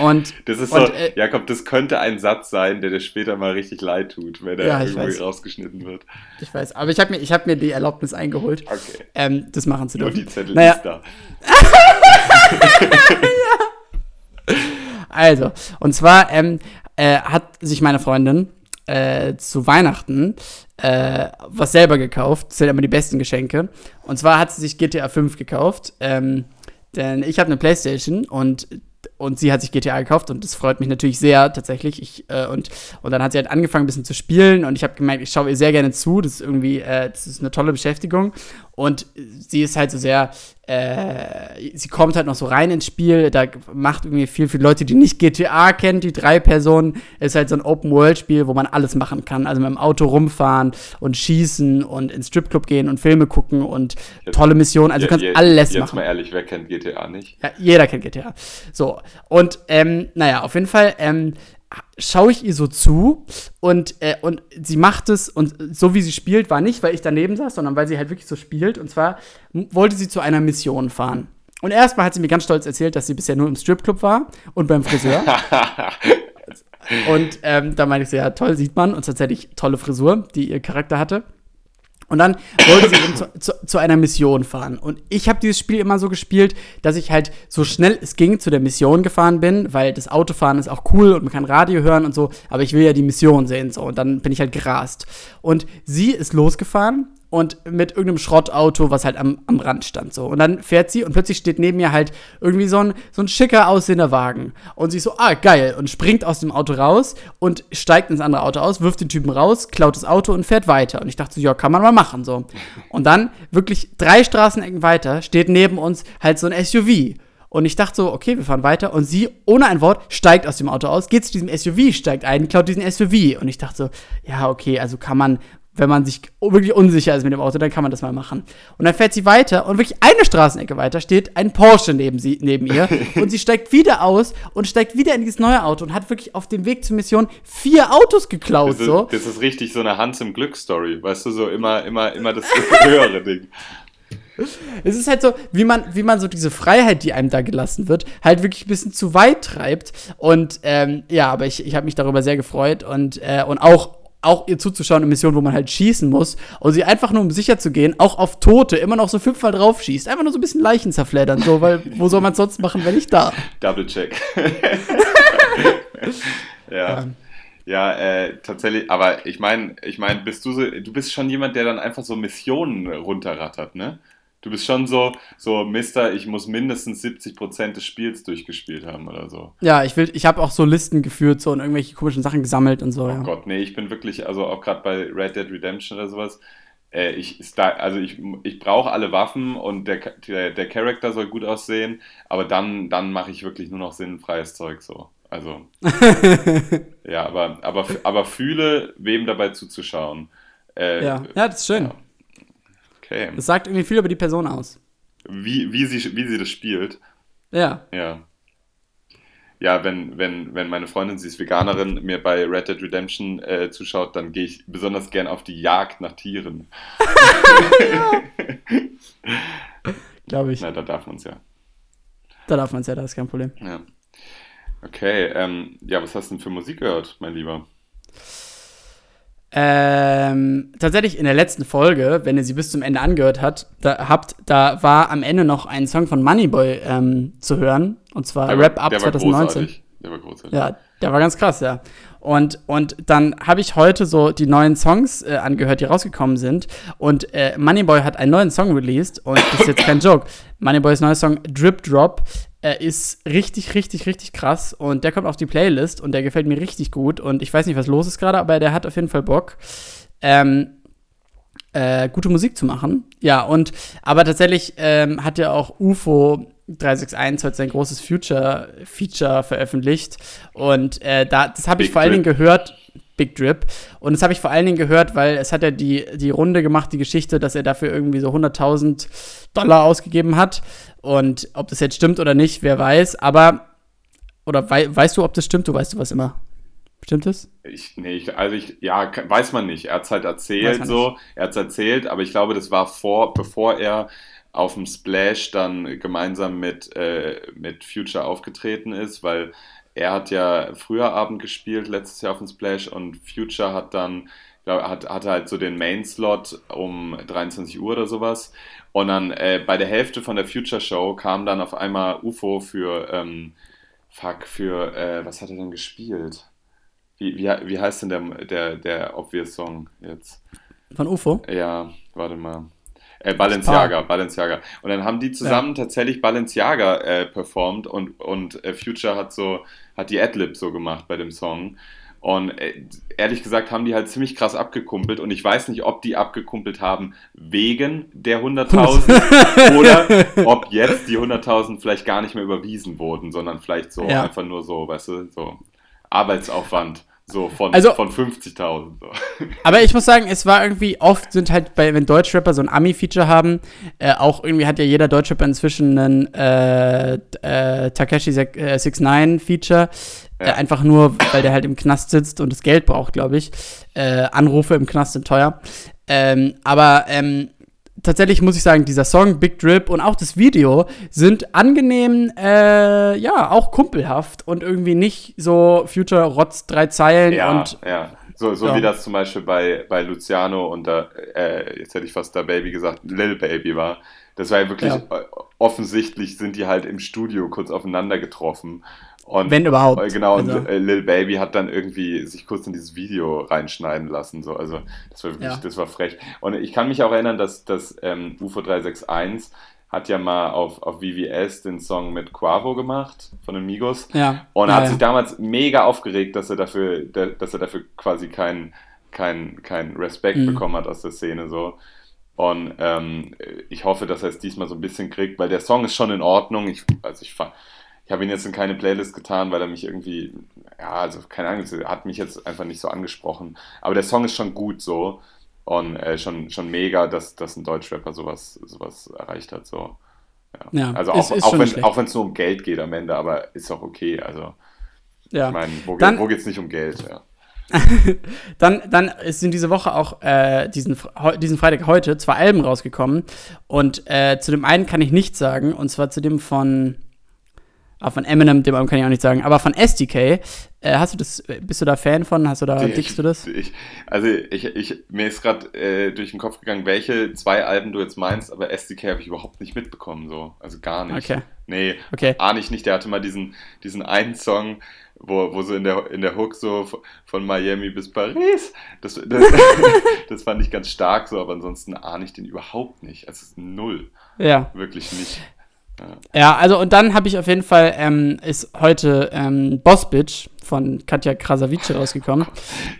Und, Das ist und, so, äh, Jakob, das könnte ein Satz sein, der dir später mal richtig leid tut, wenn er Ja, irgendwie weiß. rausgeschnitten wird. ich weiß, aber ich habe mir, ich hab mir die Erlaubnis eingeholt, Okay. ähm, das machen zu Nur dürfen. die Zettel Naja, ist da. Also, und zwar ähm, äh, hat sich meine Freundin äh, zu Weihnachten äh, was selber gekauft. Das sind immer die besten Geschenke. Und zwar hat sie sich GTA 5 gekauft. Ähm, denn ich habe eine Playstation und, und sie hat sich GTA gekauft und das freut mich natürlich sehr tatsächlich. Ich, äh, und, und dann hat sie halt angefangen, ein bisschen zu spielen und ich habe gemerkt, ich schaue ihr sehr gerne zu. Das ist irgendwie, äh, das ist eine tolle Beschäftigung. Und sie ist halt so sehr, äh, sie kommt halt noch so rein ins Spiel. Da macht irgendwie viel für Leute, die nicht GTA kennen, die drei Personen. Ist halt so ein Open-World-Spiel, wo man alles machen kann. Also mit dem Auto rumfahren und schießen und ins Stripclub gehen und Filme gucken und Jetzt- tolle Missionen. Also du kannst Je- alles jetzt machen. mal ehrlich, wer kennt GTA nicht? Ja, jeder kennt GTA. So, und ähm, naja, auf jeden Fall ähm, schaue ich ihr so zu und, äh, und sie macht es und so wie sie spielt, war nicht, weil ich daneben saß, sondern weil sie halt wirklich so spielt. Und zwar wollte sie zu einer Mission fahren. Und erstmal hat sie mir ganz stolz erzählt, dass sie bisher nur im Stripclub war und beim Friseur. und ähm, da meinte ich so, ja, toll, sieht man. Und tatsächlich tolle Frisur, die ihr Charakter hatte. Und dann wollte sie eben zu, zu, zu einer Mission fahren. Und ich habe dieses Spiel immer so gespielt, dass ich halt so schnell es ging zu der Mission gefahren bin, weil das Autofahren ist auch cool und man kann Radio hören und so, aber ich will ja die Mission sehen so und dann bin ich halt gerast. Und sie ist losgefahren und mit irgendeinem Schrottauto, was halt am, am Rand stand so. Und dann fährt sie und plötzlich steht neben mir halt irgendwie so ein, so ein schicker aussehender Wagen. Und sie ist so, ah, geil. Und springt aus dem Auto raus und steigt ins andere Auto aus, wirft den Typen raus, klaut das Auto und fährt weiter. Und ich dachte so, ja, kann man mal machen so. Und dann wirklich drei Straßenecken weiter steht neben uns halt so ein SUV. Und ich dachte so, okay, wir fahren weiter. Und sie, ohne ein Wort, steigt aus dem Auto aus, geht zu diesem SUV, steigt ein, klaut diesen SUV. Und ich dachte so, ja, okay, also kann man, wenn man sich wirklich unsicher ist mit dem Auto, dann kann man das mal machen. Und dann fährt sie weiter und wirklich eine Straßenecke weiter steht ein Porsche neben, sie, neben ihr. und sie steigt wieder aus und steigt wieder in dieses neue Auto und hat wirklich auf dem Weg zur Mission vier Autos geklaut. Das ist, so. das ist richtig so eine Hans im Glück-Story. Weißt du, so immer, immer, immer das höhere Ding. Es ist halt so, wie man, wie man so diese Freiheit, die einem da gelassen wird, halt wirklich ein bisschen zu weit treibt. Und ähm, ja, aber ich, ich habe mich darüber sehr gefreut und, äh, und auch, auch ihr zuzuschauen in Missionen, wo man halt schießen muss und sie einfach nur, um sicher zu gehen, auch auf Tote immer noch so fünfmal drauf schießt. Einfach nur so ein bisschen Leichen zerfleddern, so, weil wo soll man sonst machen, wenn nicht da? Double check. ja. Ja, äh, tatsächlich, aber ich meine, ich meine, bist du so, du bist schon jemand, der dann einfach so Missionen runterrattert, ne? Du bist schon so, so, Mister, ich muss mindestens 70% des Spiels durchgespielt haben oder so. Ja, ich will, ich habe auch so Listen geführt so und irgendwelche komischen Sachen gesammelt und so. Oh ja. Gott, nee, ich bin wirklich, also auch gerade bei Red Dead Redemption oder sowas, äh, ich, also ich, ich brauche alle Waffen und der, der, der Charakter soll gut aussehen, aber dann, dann mache ich wirklich nur noch sinnfreies Zeug so. Also, ja, aber, aber, aber fühle, wem dabei zuzuschauen. Äh, Ja, ja, das ist schön. Ja. Okay. Das sagt irgendwie viel über die Person aus. Wie, wie, sie, wie sie das spielt. Ja. Ja. Ja, wenn, wenn, wenn meine Freundin, sie ist Veganerin, mir bei Red Dead Redemption äh, zuschaut, dann gehe ich besonders gern auf die Jagd nach Tieren. Glaube ich. Na, da darf man es ja. Da darf man es ja, das ist kein Problem. ja. Okay, ähm, ja, was hast du denn für Musik gehört, mein Lieber? Ähm, tatsächlich in der letzten Folge, wenn ihr sie bis zum Ende angehört hat, da, habt, da war am Ende noch ein Song von Moneyboy ähm, zu hören. Und zwar Der war- Rap Up der war 2019. großartig. Der war großartig. Ja, der war ganz krass, ja. Und, und dann habe ich heute so die neuen Songs äh, angehört, die rausgekommen sind. Und äh, Moneyboy hat einen neuen Song released. Und das ist jetzt kein Joke. Moneyboys neuer Song Drip Drop äh, ist richtig, richtig, richtig krass. Und der kommt auf die Playlist und der gefällt mir richtig gut. Und ich weiß nicht, was los ist gerade, aber der hat auf jeden Fall Bock. Ähm, äh, gute Musik zu machen. Ja, und aber tatsächlich ähm, hat ja auch UFO 361 heute sein großes Future-Feature veröffentlicht. Und äh, da, das habe ich Big vor allen Dingen gehört. Big Drip. Und das habe ich vor allen Dingen gehört, weil es hat ja die, die Runde gemacht, die Geschichte, dass er dafür irgendwie so 100.000 Dollar ausgegeben hat. Und ob das jetzt stimmt oder nicht, wer weiß. Aber, oder wei weißt du, ob das stimmt? Du weißt du was immer. Stimmt es? Ich, nee, ich, also ich, ja, weiß man nicht. Er hat es halt erzählt so. Er hat es erzählt, aber ich glaube, das war vor, bevor er auf dem Splash dann gemeinsam mit, äh, mit Future aufgetreten ist, weil er hat ja früher Abend gespielt, letztes Jahr auf dem Splash und Future hat dann, glaub, hat, hatte halt so den Main-Slot um 23 Uhr oder sowas. Und dann äh, bei der Hälfte von der Future Show kam dann auf einmal UFO für, ähm, fuck, für, äh, was hat er denn gespielt? Wie, wie, wie heißt denn der, der, der Obvious Song jetzt? Von UFO? Ja, warte mal. Äh, Balenciaga, ah. Balenciaga. Und dann haben die zusammen ja. tatsächlich Balenciaga äh, performt und, und äh, Future hat so, hat die Adlib so gemacht bei dem Song. Und äh, ehrlich gesagt haben die halt ziemlich krass abgekumpelt und ich weiß nicht, ob die abgekumpelt haben wegen der 100.000 oder ob jetzt die 100.000 vielleicht gar nicht mehr überwiesen wurden, sondern vielleicht so ja. einfach nur so, weißt du, so Arbeitsaufwand. So von, also, von 50.000. So. Aber ich muss sagen, es war irgendwie, oft sind halt, bei, wenn Deutschrapper so ein Ami-Feature haben, äh, auch irgendwie hat ja jeder Deutschrapper inzwischen einen äh, äh, Takeshi 69-Feature. Äh, ja. einfach nur, weil der halt im Knast sitzt und das Geld braucht, glaube ich. Äh, Anrufe im Knast sind teuer. Ähm, aber ähm, tatsächlich muss ich sagen, dieser Song Big Drip und auch das Video sind angenehm, äh, ja, auch kumpelhaft und irgendwie nicht so Future Rotz drei Zeilen ja, und. Ja, so, so ja. wie das zum Beispiel bei, bei Luciano und da, äh, jetzt hätte ich fast da Baby gesagt, Lil Baby war. Das war ja wirklich ja. offensichtlich sind die halt im Studio kurz aufeinander getroffen und, Wenn überhaupt. Äh, genau, also. und äh, Lil Baby hat dann irgendwie sich kurz in dieses Video reinschneiden lassen. So. Also das war wirklich, ja. das war frech. Und ich kann mich auch erinnern, dass, dass ähm, UFO 361 hat ja mal auf, auf VVS den Song mit Quavo gemacht von den Migos. Ja. Und er ja, hat sich damals mega aufgeregt, dass er dafür, dass er dafür quasi keinen kein, kein Respekt mhm. bekommen hat aus der Szene. so. Und ähm, ich hoffe, dass er es diesmal so ein bisschen kriegt, weil der Song ist schon in Ordnung. Ich, also ich fand habe ihn jetzt in keine Playlist getan, weil er mich irgendwie, ja, also keine Ahnung, hat mich jetzt einfach nicht so angesprochen. Aber der Song ist schon gut so und äh, schon, schon mega, dass, dass ein Deutschrapper sowas, sowas erreicht hat. So. Ja. ja also auch, ist auch wenn es nur um Geld geht am Ende, aber ist auch okay. Also ja. ich meine, wo, wo geht es nicht um Geld? Ja. dann, dann sind diese Woche auch äh, diesen, diesen Freitag heute zwei Alben rausgekommen. Und äh, zu dem einen kann ich nichts sagen, und zwar zu dem von aber von Eminem, dem kann ich auch nicht sagen. Aber von SDK, äh, hast du das, bist du da Fan von? Hast du da, ich, dickst du das? Ich, also ich, ich, mir ist gerade äh, durch den Kopf gegangen, welche zwei Alben du jetzt meinst, aber SDK habe ich überhaupt nicht mitbekommen, so. Also gar nicht. Okay. Nee, okay. ahne ich nicht. Der hatte mal diesen, diesen einen Song, wo, wo so in der, in der Hook so von Miami bis Paris. Das, das, das fand ich ganz stark so, aber ansonsten ahne ich den überhaupt nicht. Es ist null. Ja. Wirklich nicht. Ja, also und dann habe ich auf jeden Fall, ähm, ist heute ähm, Boss Bitch von Katja Krasavice rausgekommen.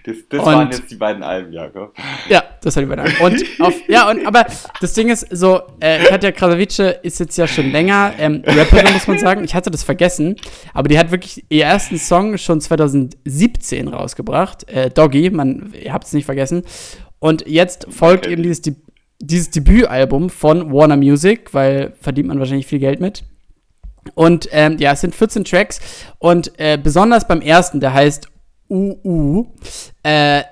Das, das und, waren jetzt die beiden Alben, Jakob. Ja, das waren die beiden Alben. Und auf, ja, und aber das Ding ist so, äh, Katja Krasavice ist jetzt ja schon länger ähm, Rapperin, muss man sagen. Ich hatte das vergessen, aber die hat wirklich ihr ersten Song schon 2017 rausgebracht. Äh, Doggy, man, ihr habt es nicht vergessen. Und jetzt folgt okay. eben dieses dieses Debütalbum von Warner Music, weil verdient man wahrscheinlich viel Geld mit. Und ähm, ja, es sind 14 Tracks und äh, besonders beim ersten, der heißt UU, äh,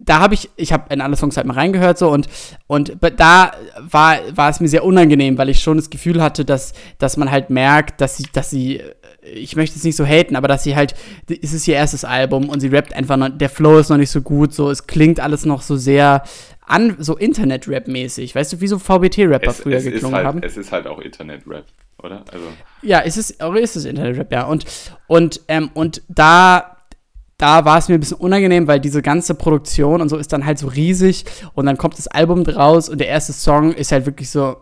da habe ich, ich habe in alle Songs halt mal reingehört so und, und da war, war es mir sehr unangenehm, weil ich schon das Gefühl hatte, dass, dass man halt merkt, dass sie, dass sie, ich möchte es nicht so haten, aber dass sie halt, es ist ihr erstes Album und sie rappt einfach noch, der Flow ist noch nicht so gut, so, es klingt alles noch so sehr, an, so Internet-Rap-mäßig. Weißt du, wie so VBT-Rapper früher es geklungen halt, haben? Es ist halt auch Internet-Rap, oder? Also. Ja, es ist, ist es Internet-Rap, ja. Und, und, ähm, und da, da war es mir ein bisschen unangenehm, weil diese ganze Produktion und so ist dann halt so riesig und dann kommt das Album raus und der erste Song ist halt wirklich so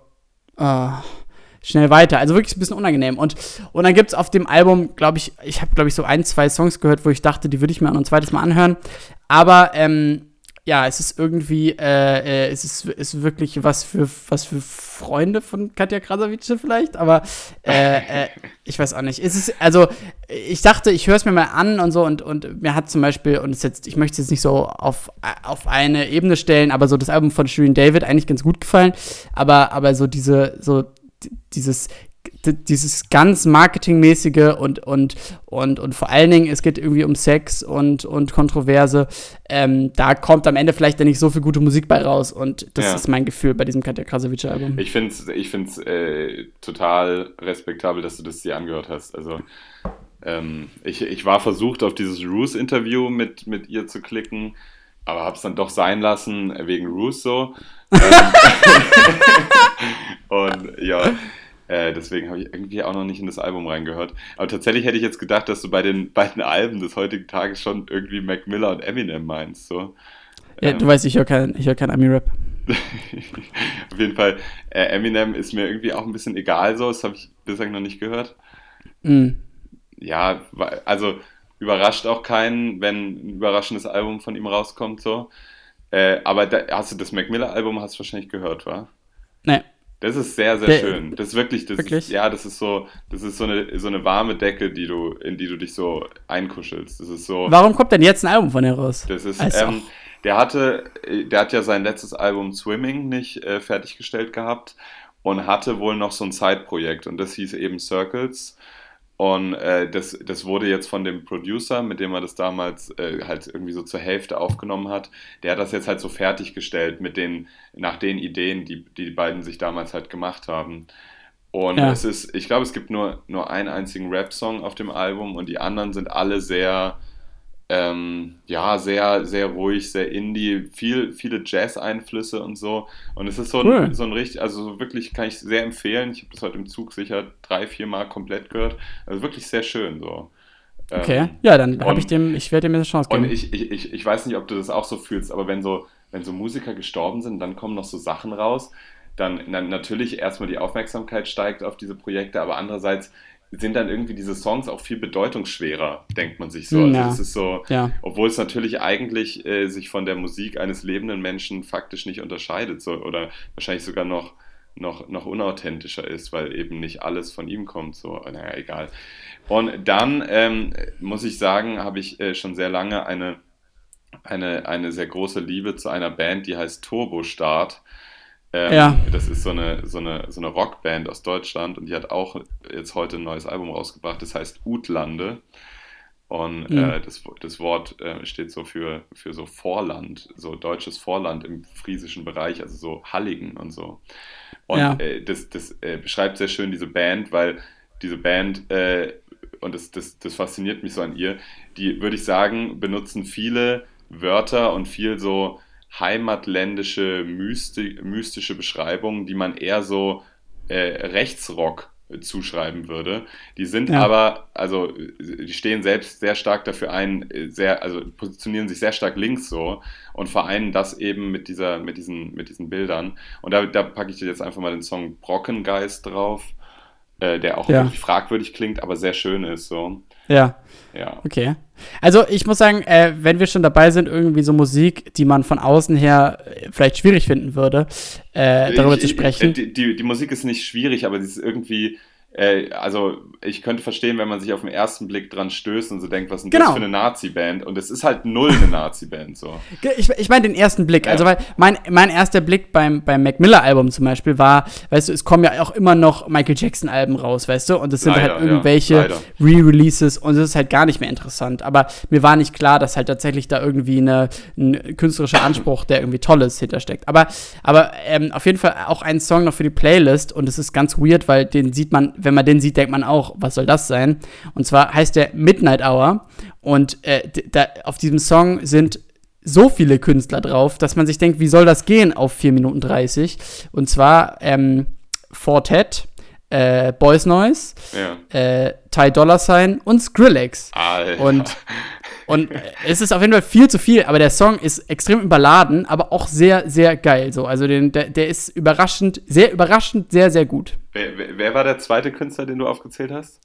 uh, schnell weiter. Also wirklich ein bisschen unangenehm. Und, und dann gibt es auf dem Album, glaube ich, ich habe, glaube ich, so ein, zwei Songs gehört, wo ich dachte, die würde ich mir noch ein zweites Mal anhören. Aber ähm, ja, es ist irgendwie, äh, äh, es ist, ist wirklich was für, was für Freunde von Katja Krasavice vielleicht, aber äh, äh, ich weiß auch nicht. Es ist, also, ich dachte, ich höre es mir mal an und so und, und mir hat zum Beispiel, und es jetzt, ich möchte es jetzt nicht so auf, auf eine Ebene stellen, aber so das Album von Shirin David eigentlich ganz gut gefallen, aber, aber so diese, so dieses dieses ganz marketingmäßige und, und, und, und vor allen Dingen, es geht irgendwie um Sex und, und Kontroverse. Ähm, da kommt am Ende vielleicht dann nicht so viel gute Musik bei raus. Und das ja. ist mein Gefühl bei diesem Katja Krasavice-Album. Ich finde es ich find's, äh, total respektabel, dass du das dir angehört hast. Also, ähm, ich, ich war versucht, auf dieses Roos-Interview mit, mit ihr zu klicken, aber habe es dann doch sein lassen, wegen Roos so. ähm, und ja. Äh, deswegen habe ich irgendwie auch noch nicht in das Album reingehört. Aber tatsächlich hätte ich jetzt gedacht, dass du bei den beiden Alben des heutigen Tages schon irgendwie Mac Miller und Eminem meinst. So. Ja, ähm, du weißt, ich höre kein, hör kein Ami-Rap. Auf jeden Fall, äh, Eminem ist mir irgendwie auch ein bisschen egal so. Das habe ich bislang noch nicht gehört. Mm. Ja, also überrascht auch keinen, wenn ein überraschendes Album von ihm rauskommt so. Äh, aber da, hast du das Mac Miller Album hast du wahrscheinlich gehört, wa? Nee. Das ist sehr, sehr Der, schön. Das ist wirklich, das wirklich? Ist, ja, das ist so, das ist so eine, so eine warme Decke, die du, in die du dich so einkuschelst. Das ist so. Warum kommt denn jetzt ein Album von dir raus? Das ist, also. ähm, der hatte, der hat ja sein letztes Album Swimming nicht äh, fertiggestellt gehabt und hatte wohl noch so ein Zeitprojekt und das hieß eben Circles. Und äh, das, das wurde jetzt von dem Producer, mit dem er das damals äh, halt irgendwie so zur Hälfte aufgenommen hat, der hat das jetzt halt so fertiggestellt mit den, nach den Ideen, die, die, beiden sich damals halt gemacht haben. Und ja. es ist, ich glaube, es gibt nur, nur einen einzigen Rap-Song auf dem Album und die anderen sind alle sehr, ähm, ja, sehr, sehr ruhig, sehr indie, viel, viele Jazz-Einflüsse und so. Und es ist so ein, so ein richtig, also wirklich kann ich sehr empfehlen. Ich habe das heute im Zug sicher drei, vier Mal komplett gehört. Also wirklich sehr schön so. Okay, ähm, ja, dann habe ich dem, ich werde dem eine Chance geben. Und ich, ich, ich, ich weiß nicht, ob du das auch so fühlst, aber wenn so, wenn so Musiker gestorben sind, dann kommen noch so Sachen raus, dann, dann natürlich erstmal die Aufmerksamkeit steigt auf diese Projekte, aber andererseits sind dann irgendwie diese Songs auch viel bedeutungsschwerer, denkt man sich so. Also ja. es ist so, ja. obwohl es natürlich eigentlich äh, sich von der Musik eines lebenden Menschen faktisch nicht unterscheidet, so, oder wahrscheinlich sogar noch, noch, noch unauthentischer ist, weil eben nicht alles von ihm kommt. So, naja, egal. Und dann ähm, muss ich sagen, habe ich äh, schon sehr lange eine, eine, eine sehr große Liebe zu einer Band, die heißt Turbo Start. Ähm, ja. Das ist so eine, so, eine, so eine Rockband aus Deutschland und die hat auch jetzt heute ein neues Album rausgebracht, das heißt Utlande. Und mhm. äh, das, das Wort äh, steht so für, für so Vorland, so deutsches Vorland im friesischen Bereich, also so Halligen und so. Und ja. äh, das, das äh, beschreibt sehr schön diese Band, weil diese Band, äh, und das, das, das fasziniert mich so an ihr, die, würde ich sagen, benutzen viele Wörter und viel so heimatländische, mysti mystische Beschreibungen, die man eher so äh, Rechtsrock zuschreiben würde. Die sind ja. aber, also die stehen selbst sehr stark dafür ein, sehr, also positionieren sich sehr stark links so und vereinen das eben mit dieser, mit diesen, mit diesen Bildern. Und da, da packe ich dir jetzt einfach mal den Song Brockengeist drauf, äh, der auch ja. wirklich fragwürdig klingt, aber sehr schön ist so. Ja. Ja. Okay. Also ich muss sagen, äh, wenn wir schon dabei sind, irgendwie so Musik, die man von außen her äh, vielleicht schwierig finden würde, äh, darüber ich, zu sprechen. Die, die, die, Musik ist nicht schwierig, aber sie ist irgendwie äh, also ich könnte verstehen, wenn man sich auf den ersten Blick dran stößt und so denkt, was ist denn genau. das für eine Nazi-Band? Und es ist halt null eine Nazi-Band. So. Ich, ich meine den ersten Blick. Ja. Also weil mein, mein erster Blick beim, beim Mac Miller-Album zum Beispiel war, weißt du, es kommen ja auch immer noch Michael Jackson-Alben raus, weißt du? Und es sind leider, halt irgendwelche ja, Re-Releases und es ist halt gar nicht mehr interessant. Aber mir war nicht klar, dass halt tatsächlich da irgendwie eine, ein künstlerischer Anspruch, der irgendwie Tolles hintersteckt. Aber, aber ähm, auf jeden Fall auch ein Song noch für die Playlist und es ist ganz weird, weil den sieht man, wenn man den sieht, denkt man auch, was soll das sein? Und zwar heißt der Midnight Hour und äh, da, auf diesem Song sind so viele Künstler drauf, dass man sich denkt, wie soll das gehen auf 4 Minuten 30? Und zwar ähm, Fortet, äh, Boys Noise, ja. äh, Ty Dollar Sign und Skrillex. Alter. Und und es ist auf jeden Fall viel zu viel, aber der Song ist extrem überladen, aber auch sehr, sehr geil. So. Also den, der, der ist überraschend, sehr überraschend, sehr, sehr gut. Wer, wer, wer war der zweite Künstler, den du aufgezählt hast?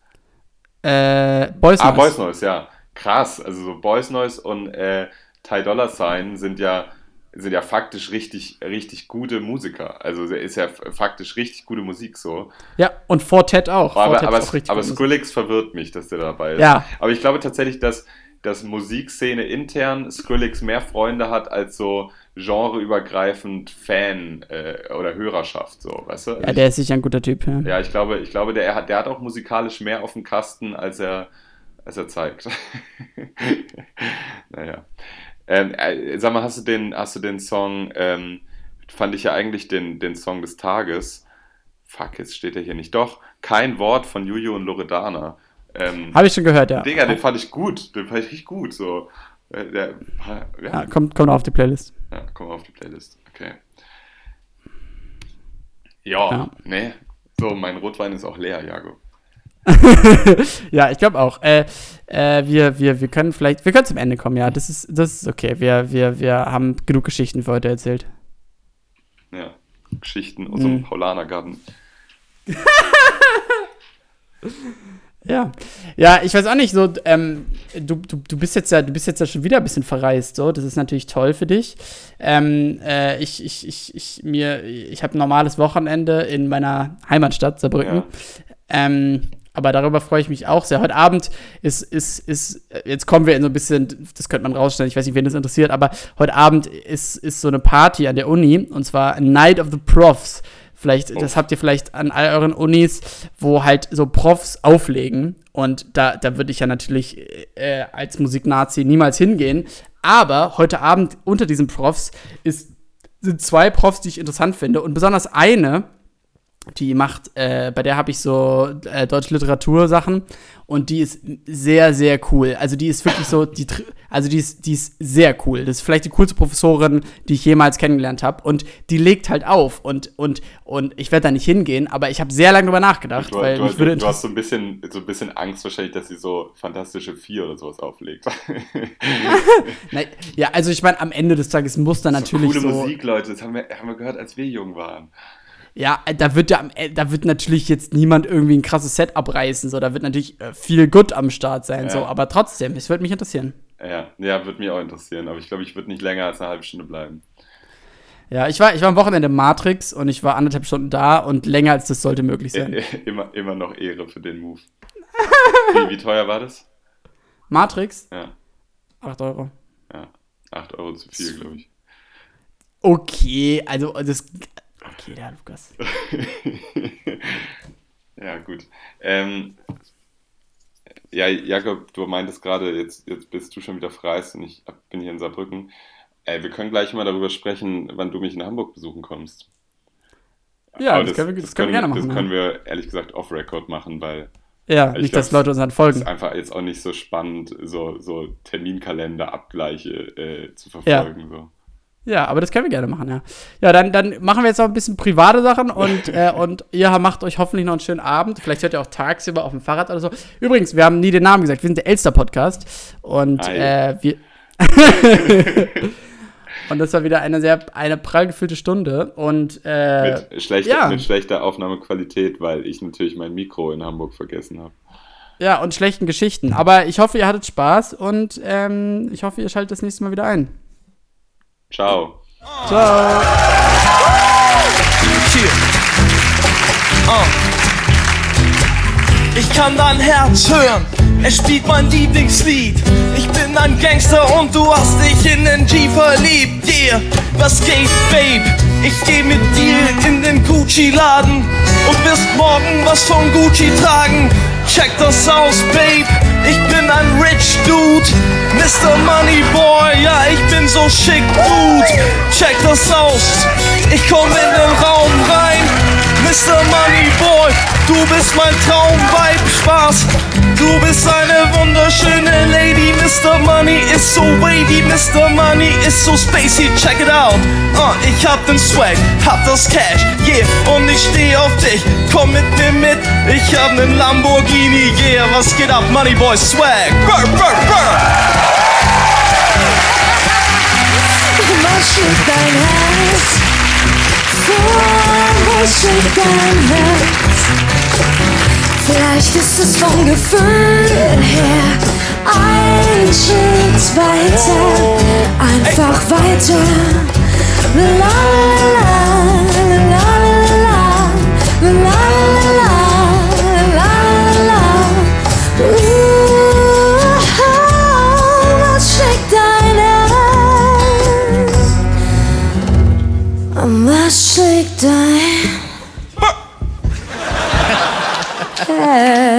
Äh, Boys ah, Noise. Ah, Boys Noise, ja. Krass. Also so Boys Noise und äh, Ty Dollar Sign sind ja sind ja faktisch richtig, richtig gute Musiker. Also ist ja faktisch richtig gute Musik so. Ja, und Fortet auch. Aber, Fortet aber, auch aber Musik. Skrillex verwirrt mich, dass der dabei ist. Ja. Aber ich glaube tatsächlich, dass, dass Musikszene intern Skrillex mehr Freunde hat als so genreübergreifend Fan äh, oder Hörerschaft, so, weißt du? Ja, der ist sicher ein guter Typ. Ja. Ja, ich glaube, ich glaube, der hat, der hat auch musikalisch mehr auf dem Kasten, als er, als er zeigt. naja. Ähm, äh, sag mal, hast du den, hast du den Song, ähm, fand ich ja eigentlich den, den Song des Tages. Fuck, jetzt steht er hier nicht. Doch, kein Wort von Juju und Loredana. Ähm, Habe ich schon gehört, ja. Digga, den fand ich gut. Den fand ich richtig gut. So. Äh, Der, ja, ja kommt, kommt auf die Playlist. ja, komm auf die Playlist. Okay. Ja, Ja. ne. So, mein Rotwein ist auch leer, Jago. ja, ich glaube auch. Äh, äh, wir, wir, wir können vielleicht, wir können zum Ende kommen, ja. Das ist, das ist okay. Wir, wir, wir haben genug Geschichten für heute erzählt. Ja. Geschichten aus dem Mhm. Paulanergarten. Ja. Ja, ich weiß auch nicht, so, ähm, du, du, du bist jetzt ja, du bist jetzt ja schon wieder ein bisschen verreist, so. Das ist natürlich toll für dich. Ähm, äh, ich, ich, ich, ich, mir, ich habe ein normales Wochenende in meiner Heimatstadt, Saarbrücken. Ja. Ähm, aber darüber freue ich mich auch sehr. Heute Abend ist, ist, ist, jetzt kommen wir in so ein bisschen, das könnte man rausstellen, ich weiß nicht, wen das interessiert, aber heute Abend ist, ist so eine Party an der Uni und zwar Night of the Profs. Vielleicht, das habt ihr vielleicht an all euren Unis, wo halt so Profs auflegen. Und da, da würde ich ja natürlich äh, als Musiknazi niemals hingehen. Aber heute Abend unter diesen Profs ist, sind zwei Profs, die ich interessant finde. Und besonders eine, die macht, äh, bei der habe ich so äh, deutsche Literatursachen und die ist sehr, sehr cool. Also die ist wirklich so, die, also die ist, die ist sehr cool. Das ist vielleicht die coolste Professorin, die ich jemals kennengelernt habe. Und die legt halt auf und, und, und ich werde da nicht hingehen, aber ich habe sehr lange drüber nachgedacht, Du, weil du, du, du hast so ein, bisschen, so ein bisschen Angst wahrscheinlich, dass sie so Fantastische Vier oder sowas auflegt. Nein, ja, also ich meine, am Ende des Tages muss da natürlich Coole so. Musik, Leute, das haben wir, haben wir gehört, als wir jung waren. Ja, äh, da wird ja, da wird natürlich jetzt niemand irgendwie ein krasses Set abreißen, so, da wird natürlich äh, viel Good am Start sein, Ja. so, aber trotzdem, es würde mich interessieren. Ja, ja, würde mich auch interessieren, aber ich glaube, ich würde nicht länger als eine halbe Stunde bleiben. Ja, ich war, ich war am Wochenende im Matrix und ich war anderthalb Stunden da und länger als das sollte möglich sein. immer, immer noch Ehre für den Move. Wie, wie teuer war das? Matrix? Ja, 8 Euro. ja. 8 Euro zu viel, glaube ich. Okay, also das. Okay, ja, Lukas. ja, gut. Ähm, ja, Jakob, du meintest gerade, jetzt, jetzt bist du schon wieder verreist und ich bin hier in Saarbrücken. Äh, wir können gleich mal darüber sprechen, wann du mich in Hamburg besuchen kommst. Ja, Aber das, können wir, das können wir gerne machen. Das können ja. wir ehrlich gesagt off-Record machen, weil ja, ich nicht, glaub, dass Leute uns dann es folgen. ist einfach jetzt auch nicht so spannend, so, so Terminkalender-Abgleiche äh, zu verfolgen. So. Ja, aber das können wir gerne machen, ja. Ja, dann, dann machen wir jetzt noch ein bisschen private Sachen und, äh, und ihr macht euch hoffentlich noch einen schönen Abend. Vielleicht hört ihr auch tagsüber auf dem Fahrrad oder so. Übrigens, wir haben nie den Namen gesagt. Wir sind der Elster-Podcast. Und äh, wir. und das war wieder eine sehr eine prall gefüllte Stunde. Und äh, Mit, schlechter, ja. mit schlechter Aufnahmequalität, weil ich natürlich mein Mikro in Hamburg vergessen habe. ja, und schlechten Geschichten. Aber ich hoffe, ihr hattet Spaß und ähm, ich hoffe, ihr schaltet das nächste Mal wieder ein. Ciao. Ciao. Ich kann dein Herz hören, es spielt mein Lieblingslied. Ich bin ein Gangster und du hast dich in den G verliebt. Yeah, was geht, Babe? Ich geh mit dir in den Gucci-Laden und wirst morgen was von Gucci tragen. Check das aus, Babe. Ich bin ein rich Dude, Mr. Money Boy. Ja, ich bin so schick, Dude. Check das aus. Ich komm in den Raum rein. Mr. Money Boy, du bist mein Traumweib, Spaß. Du bist eine wunderschöne Lady. Mr. Money ist so wavy, Mr. Money ist so spacey. Check it out. Uh, ich hab den Swag, hab das Cash, yeah, und ich steh auf dich. Komm mit mir mit, ich hab nen Lamborghini, yeah. Was geht ab, Money Boy Swag? Brr, brr, brr. Was schlägt dein Herz? Vor schlägt dein Herz? Vielleicht ist es vom Gefühl her ein Schritt weiter, einfach weiter. la la schlägt dein Herz?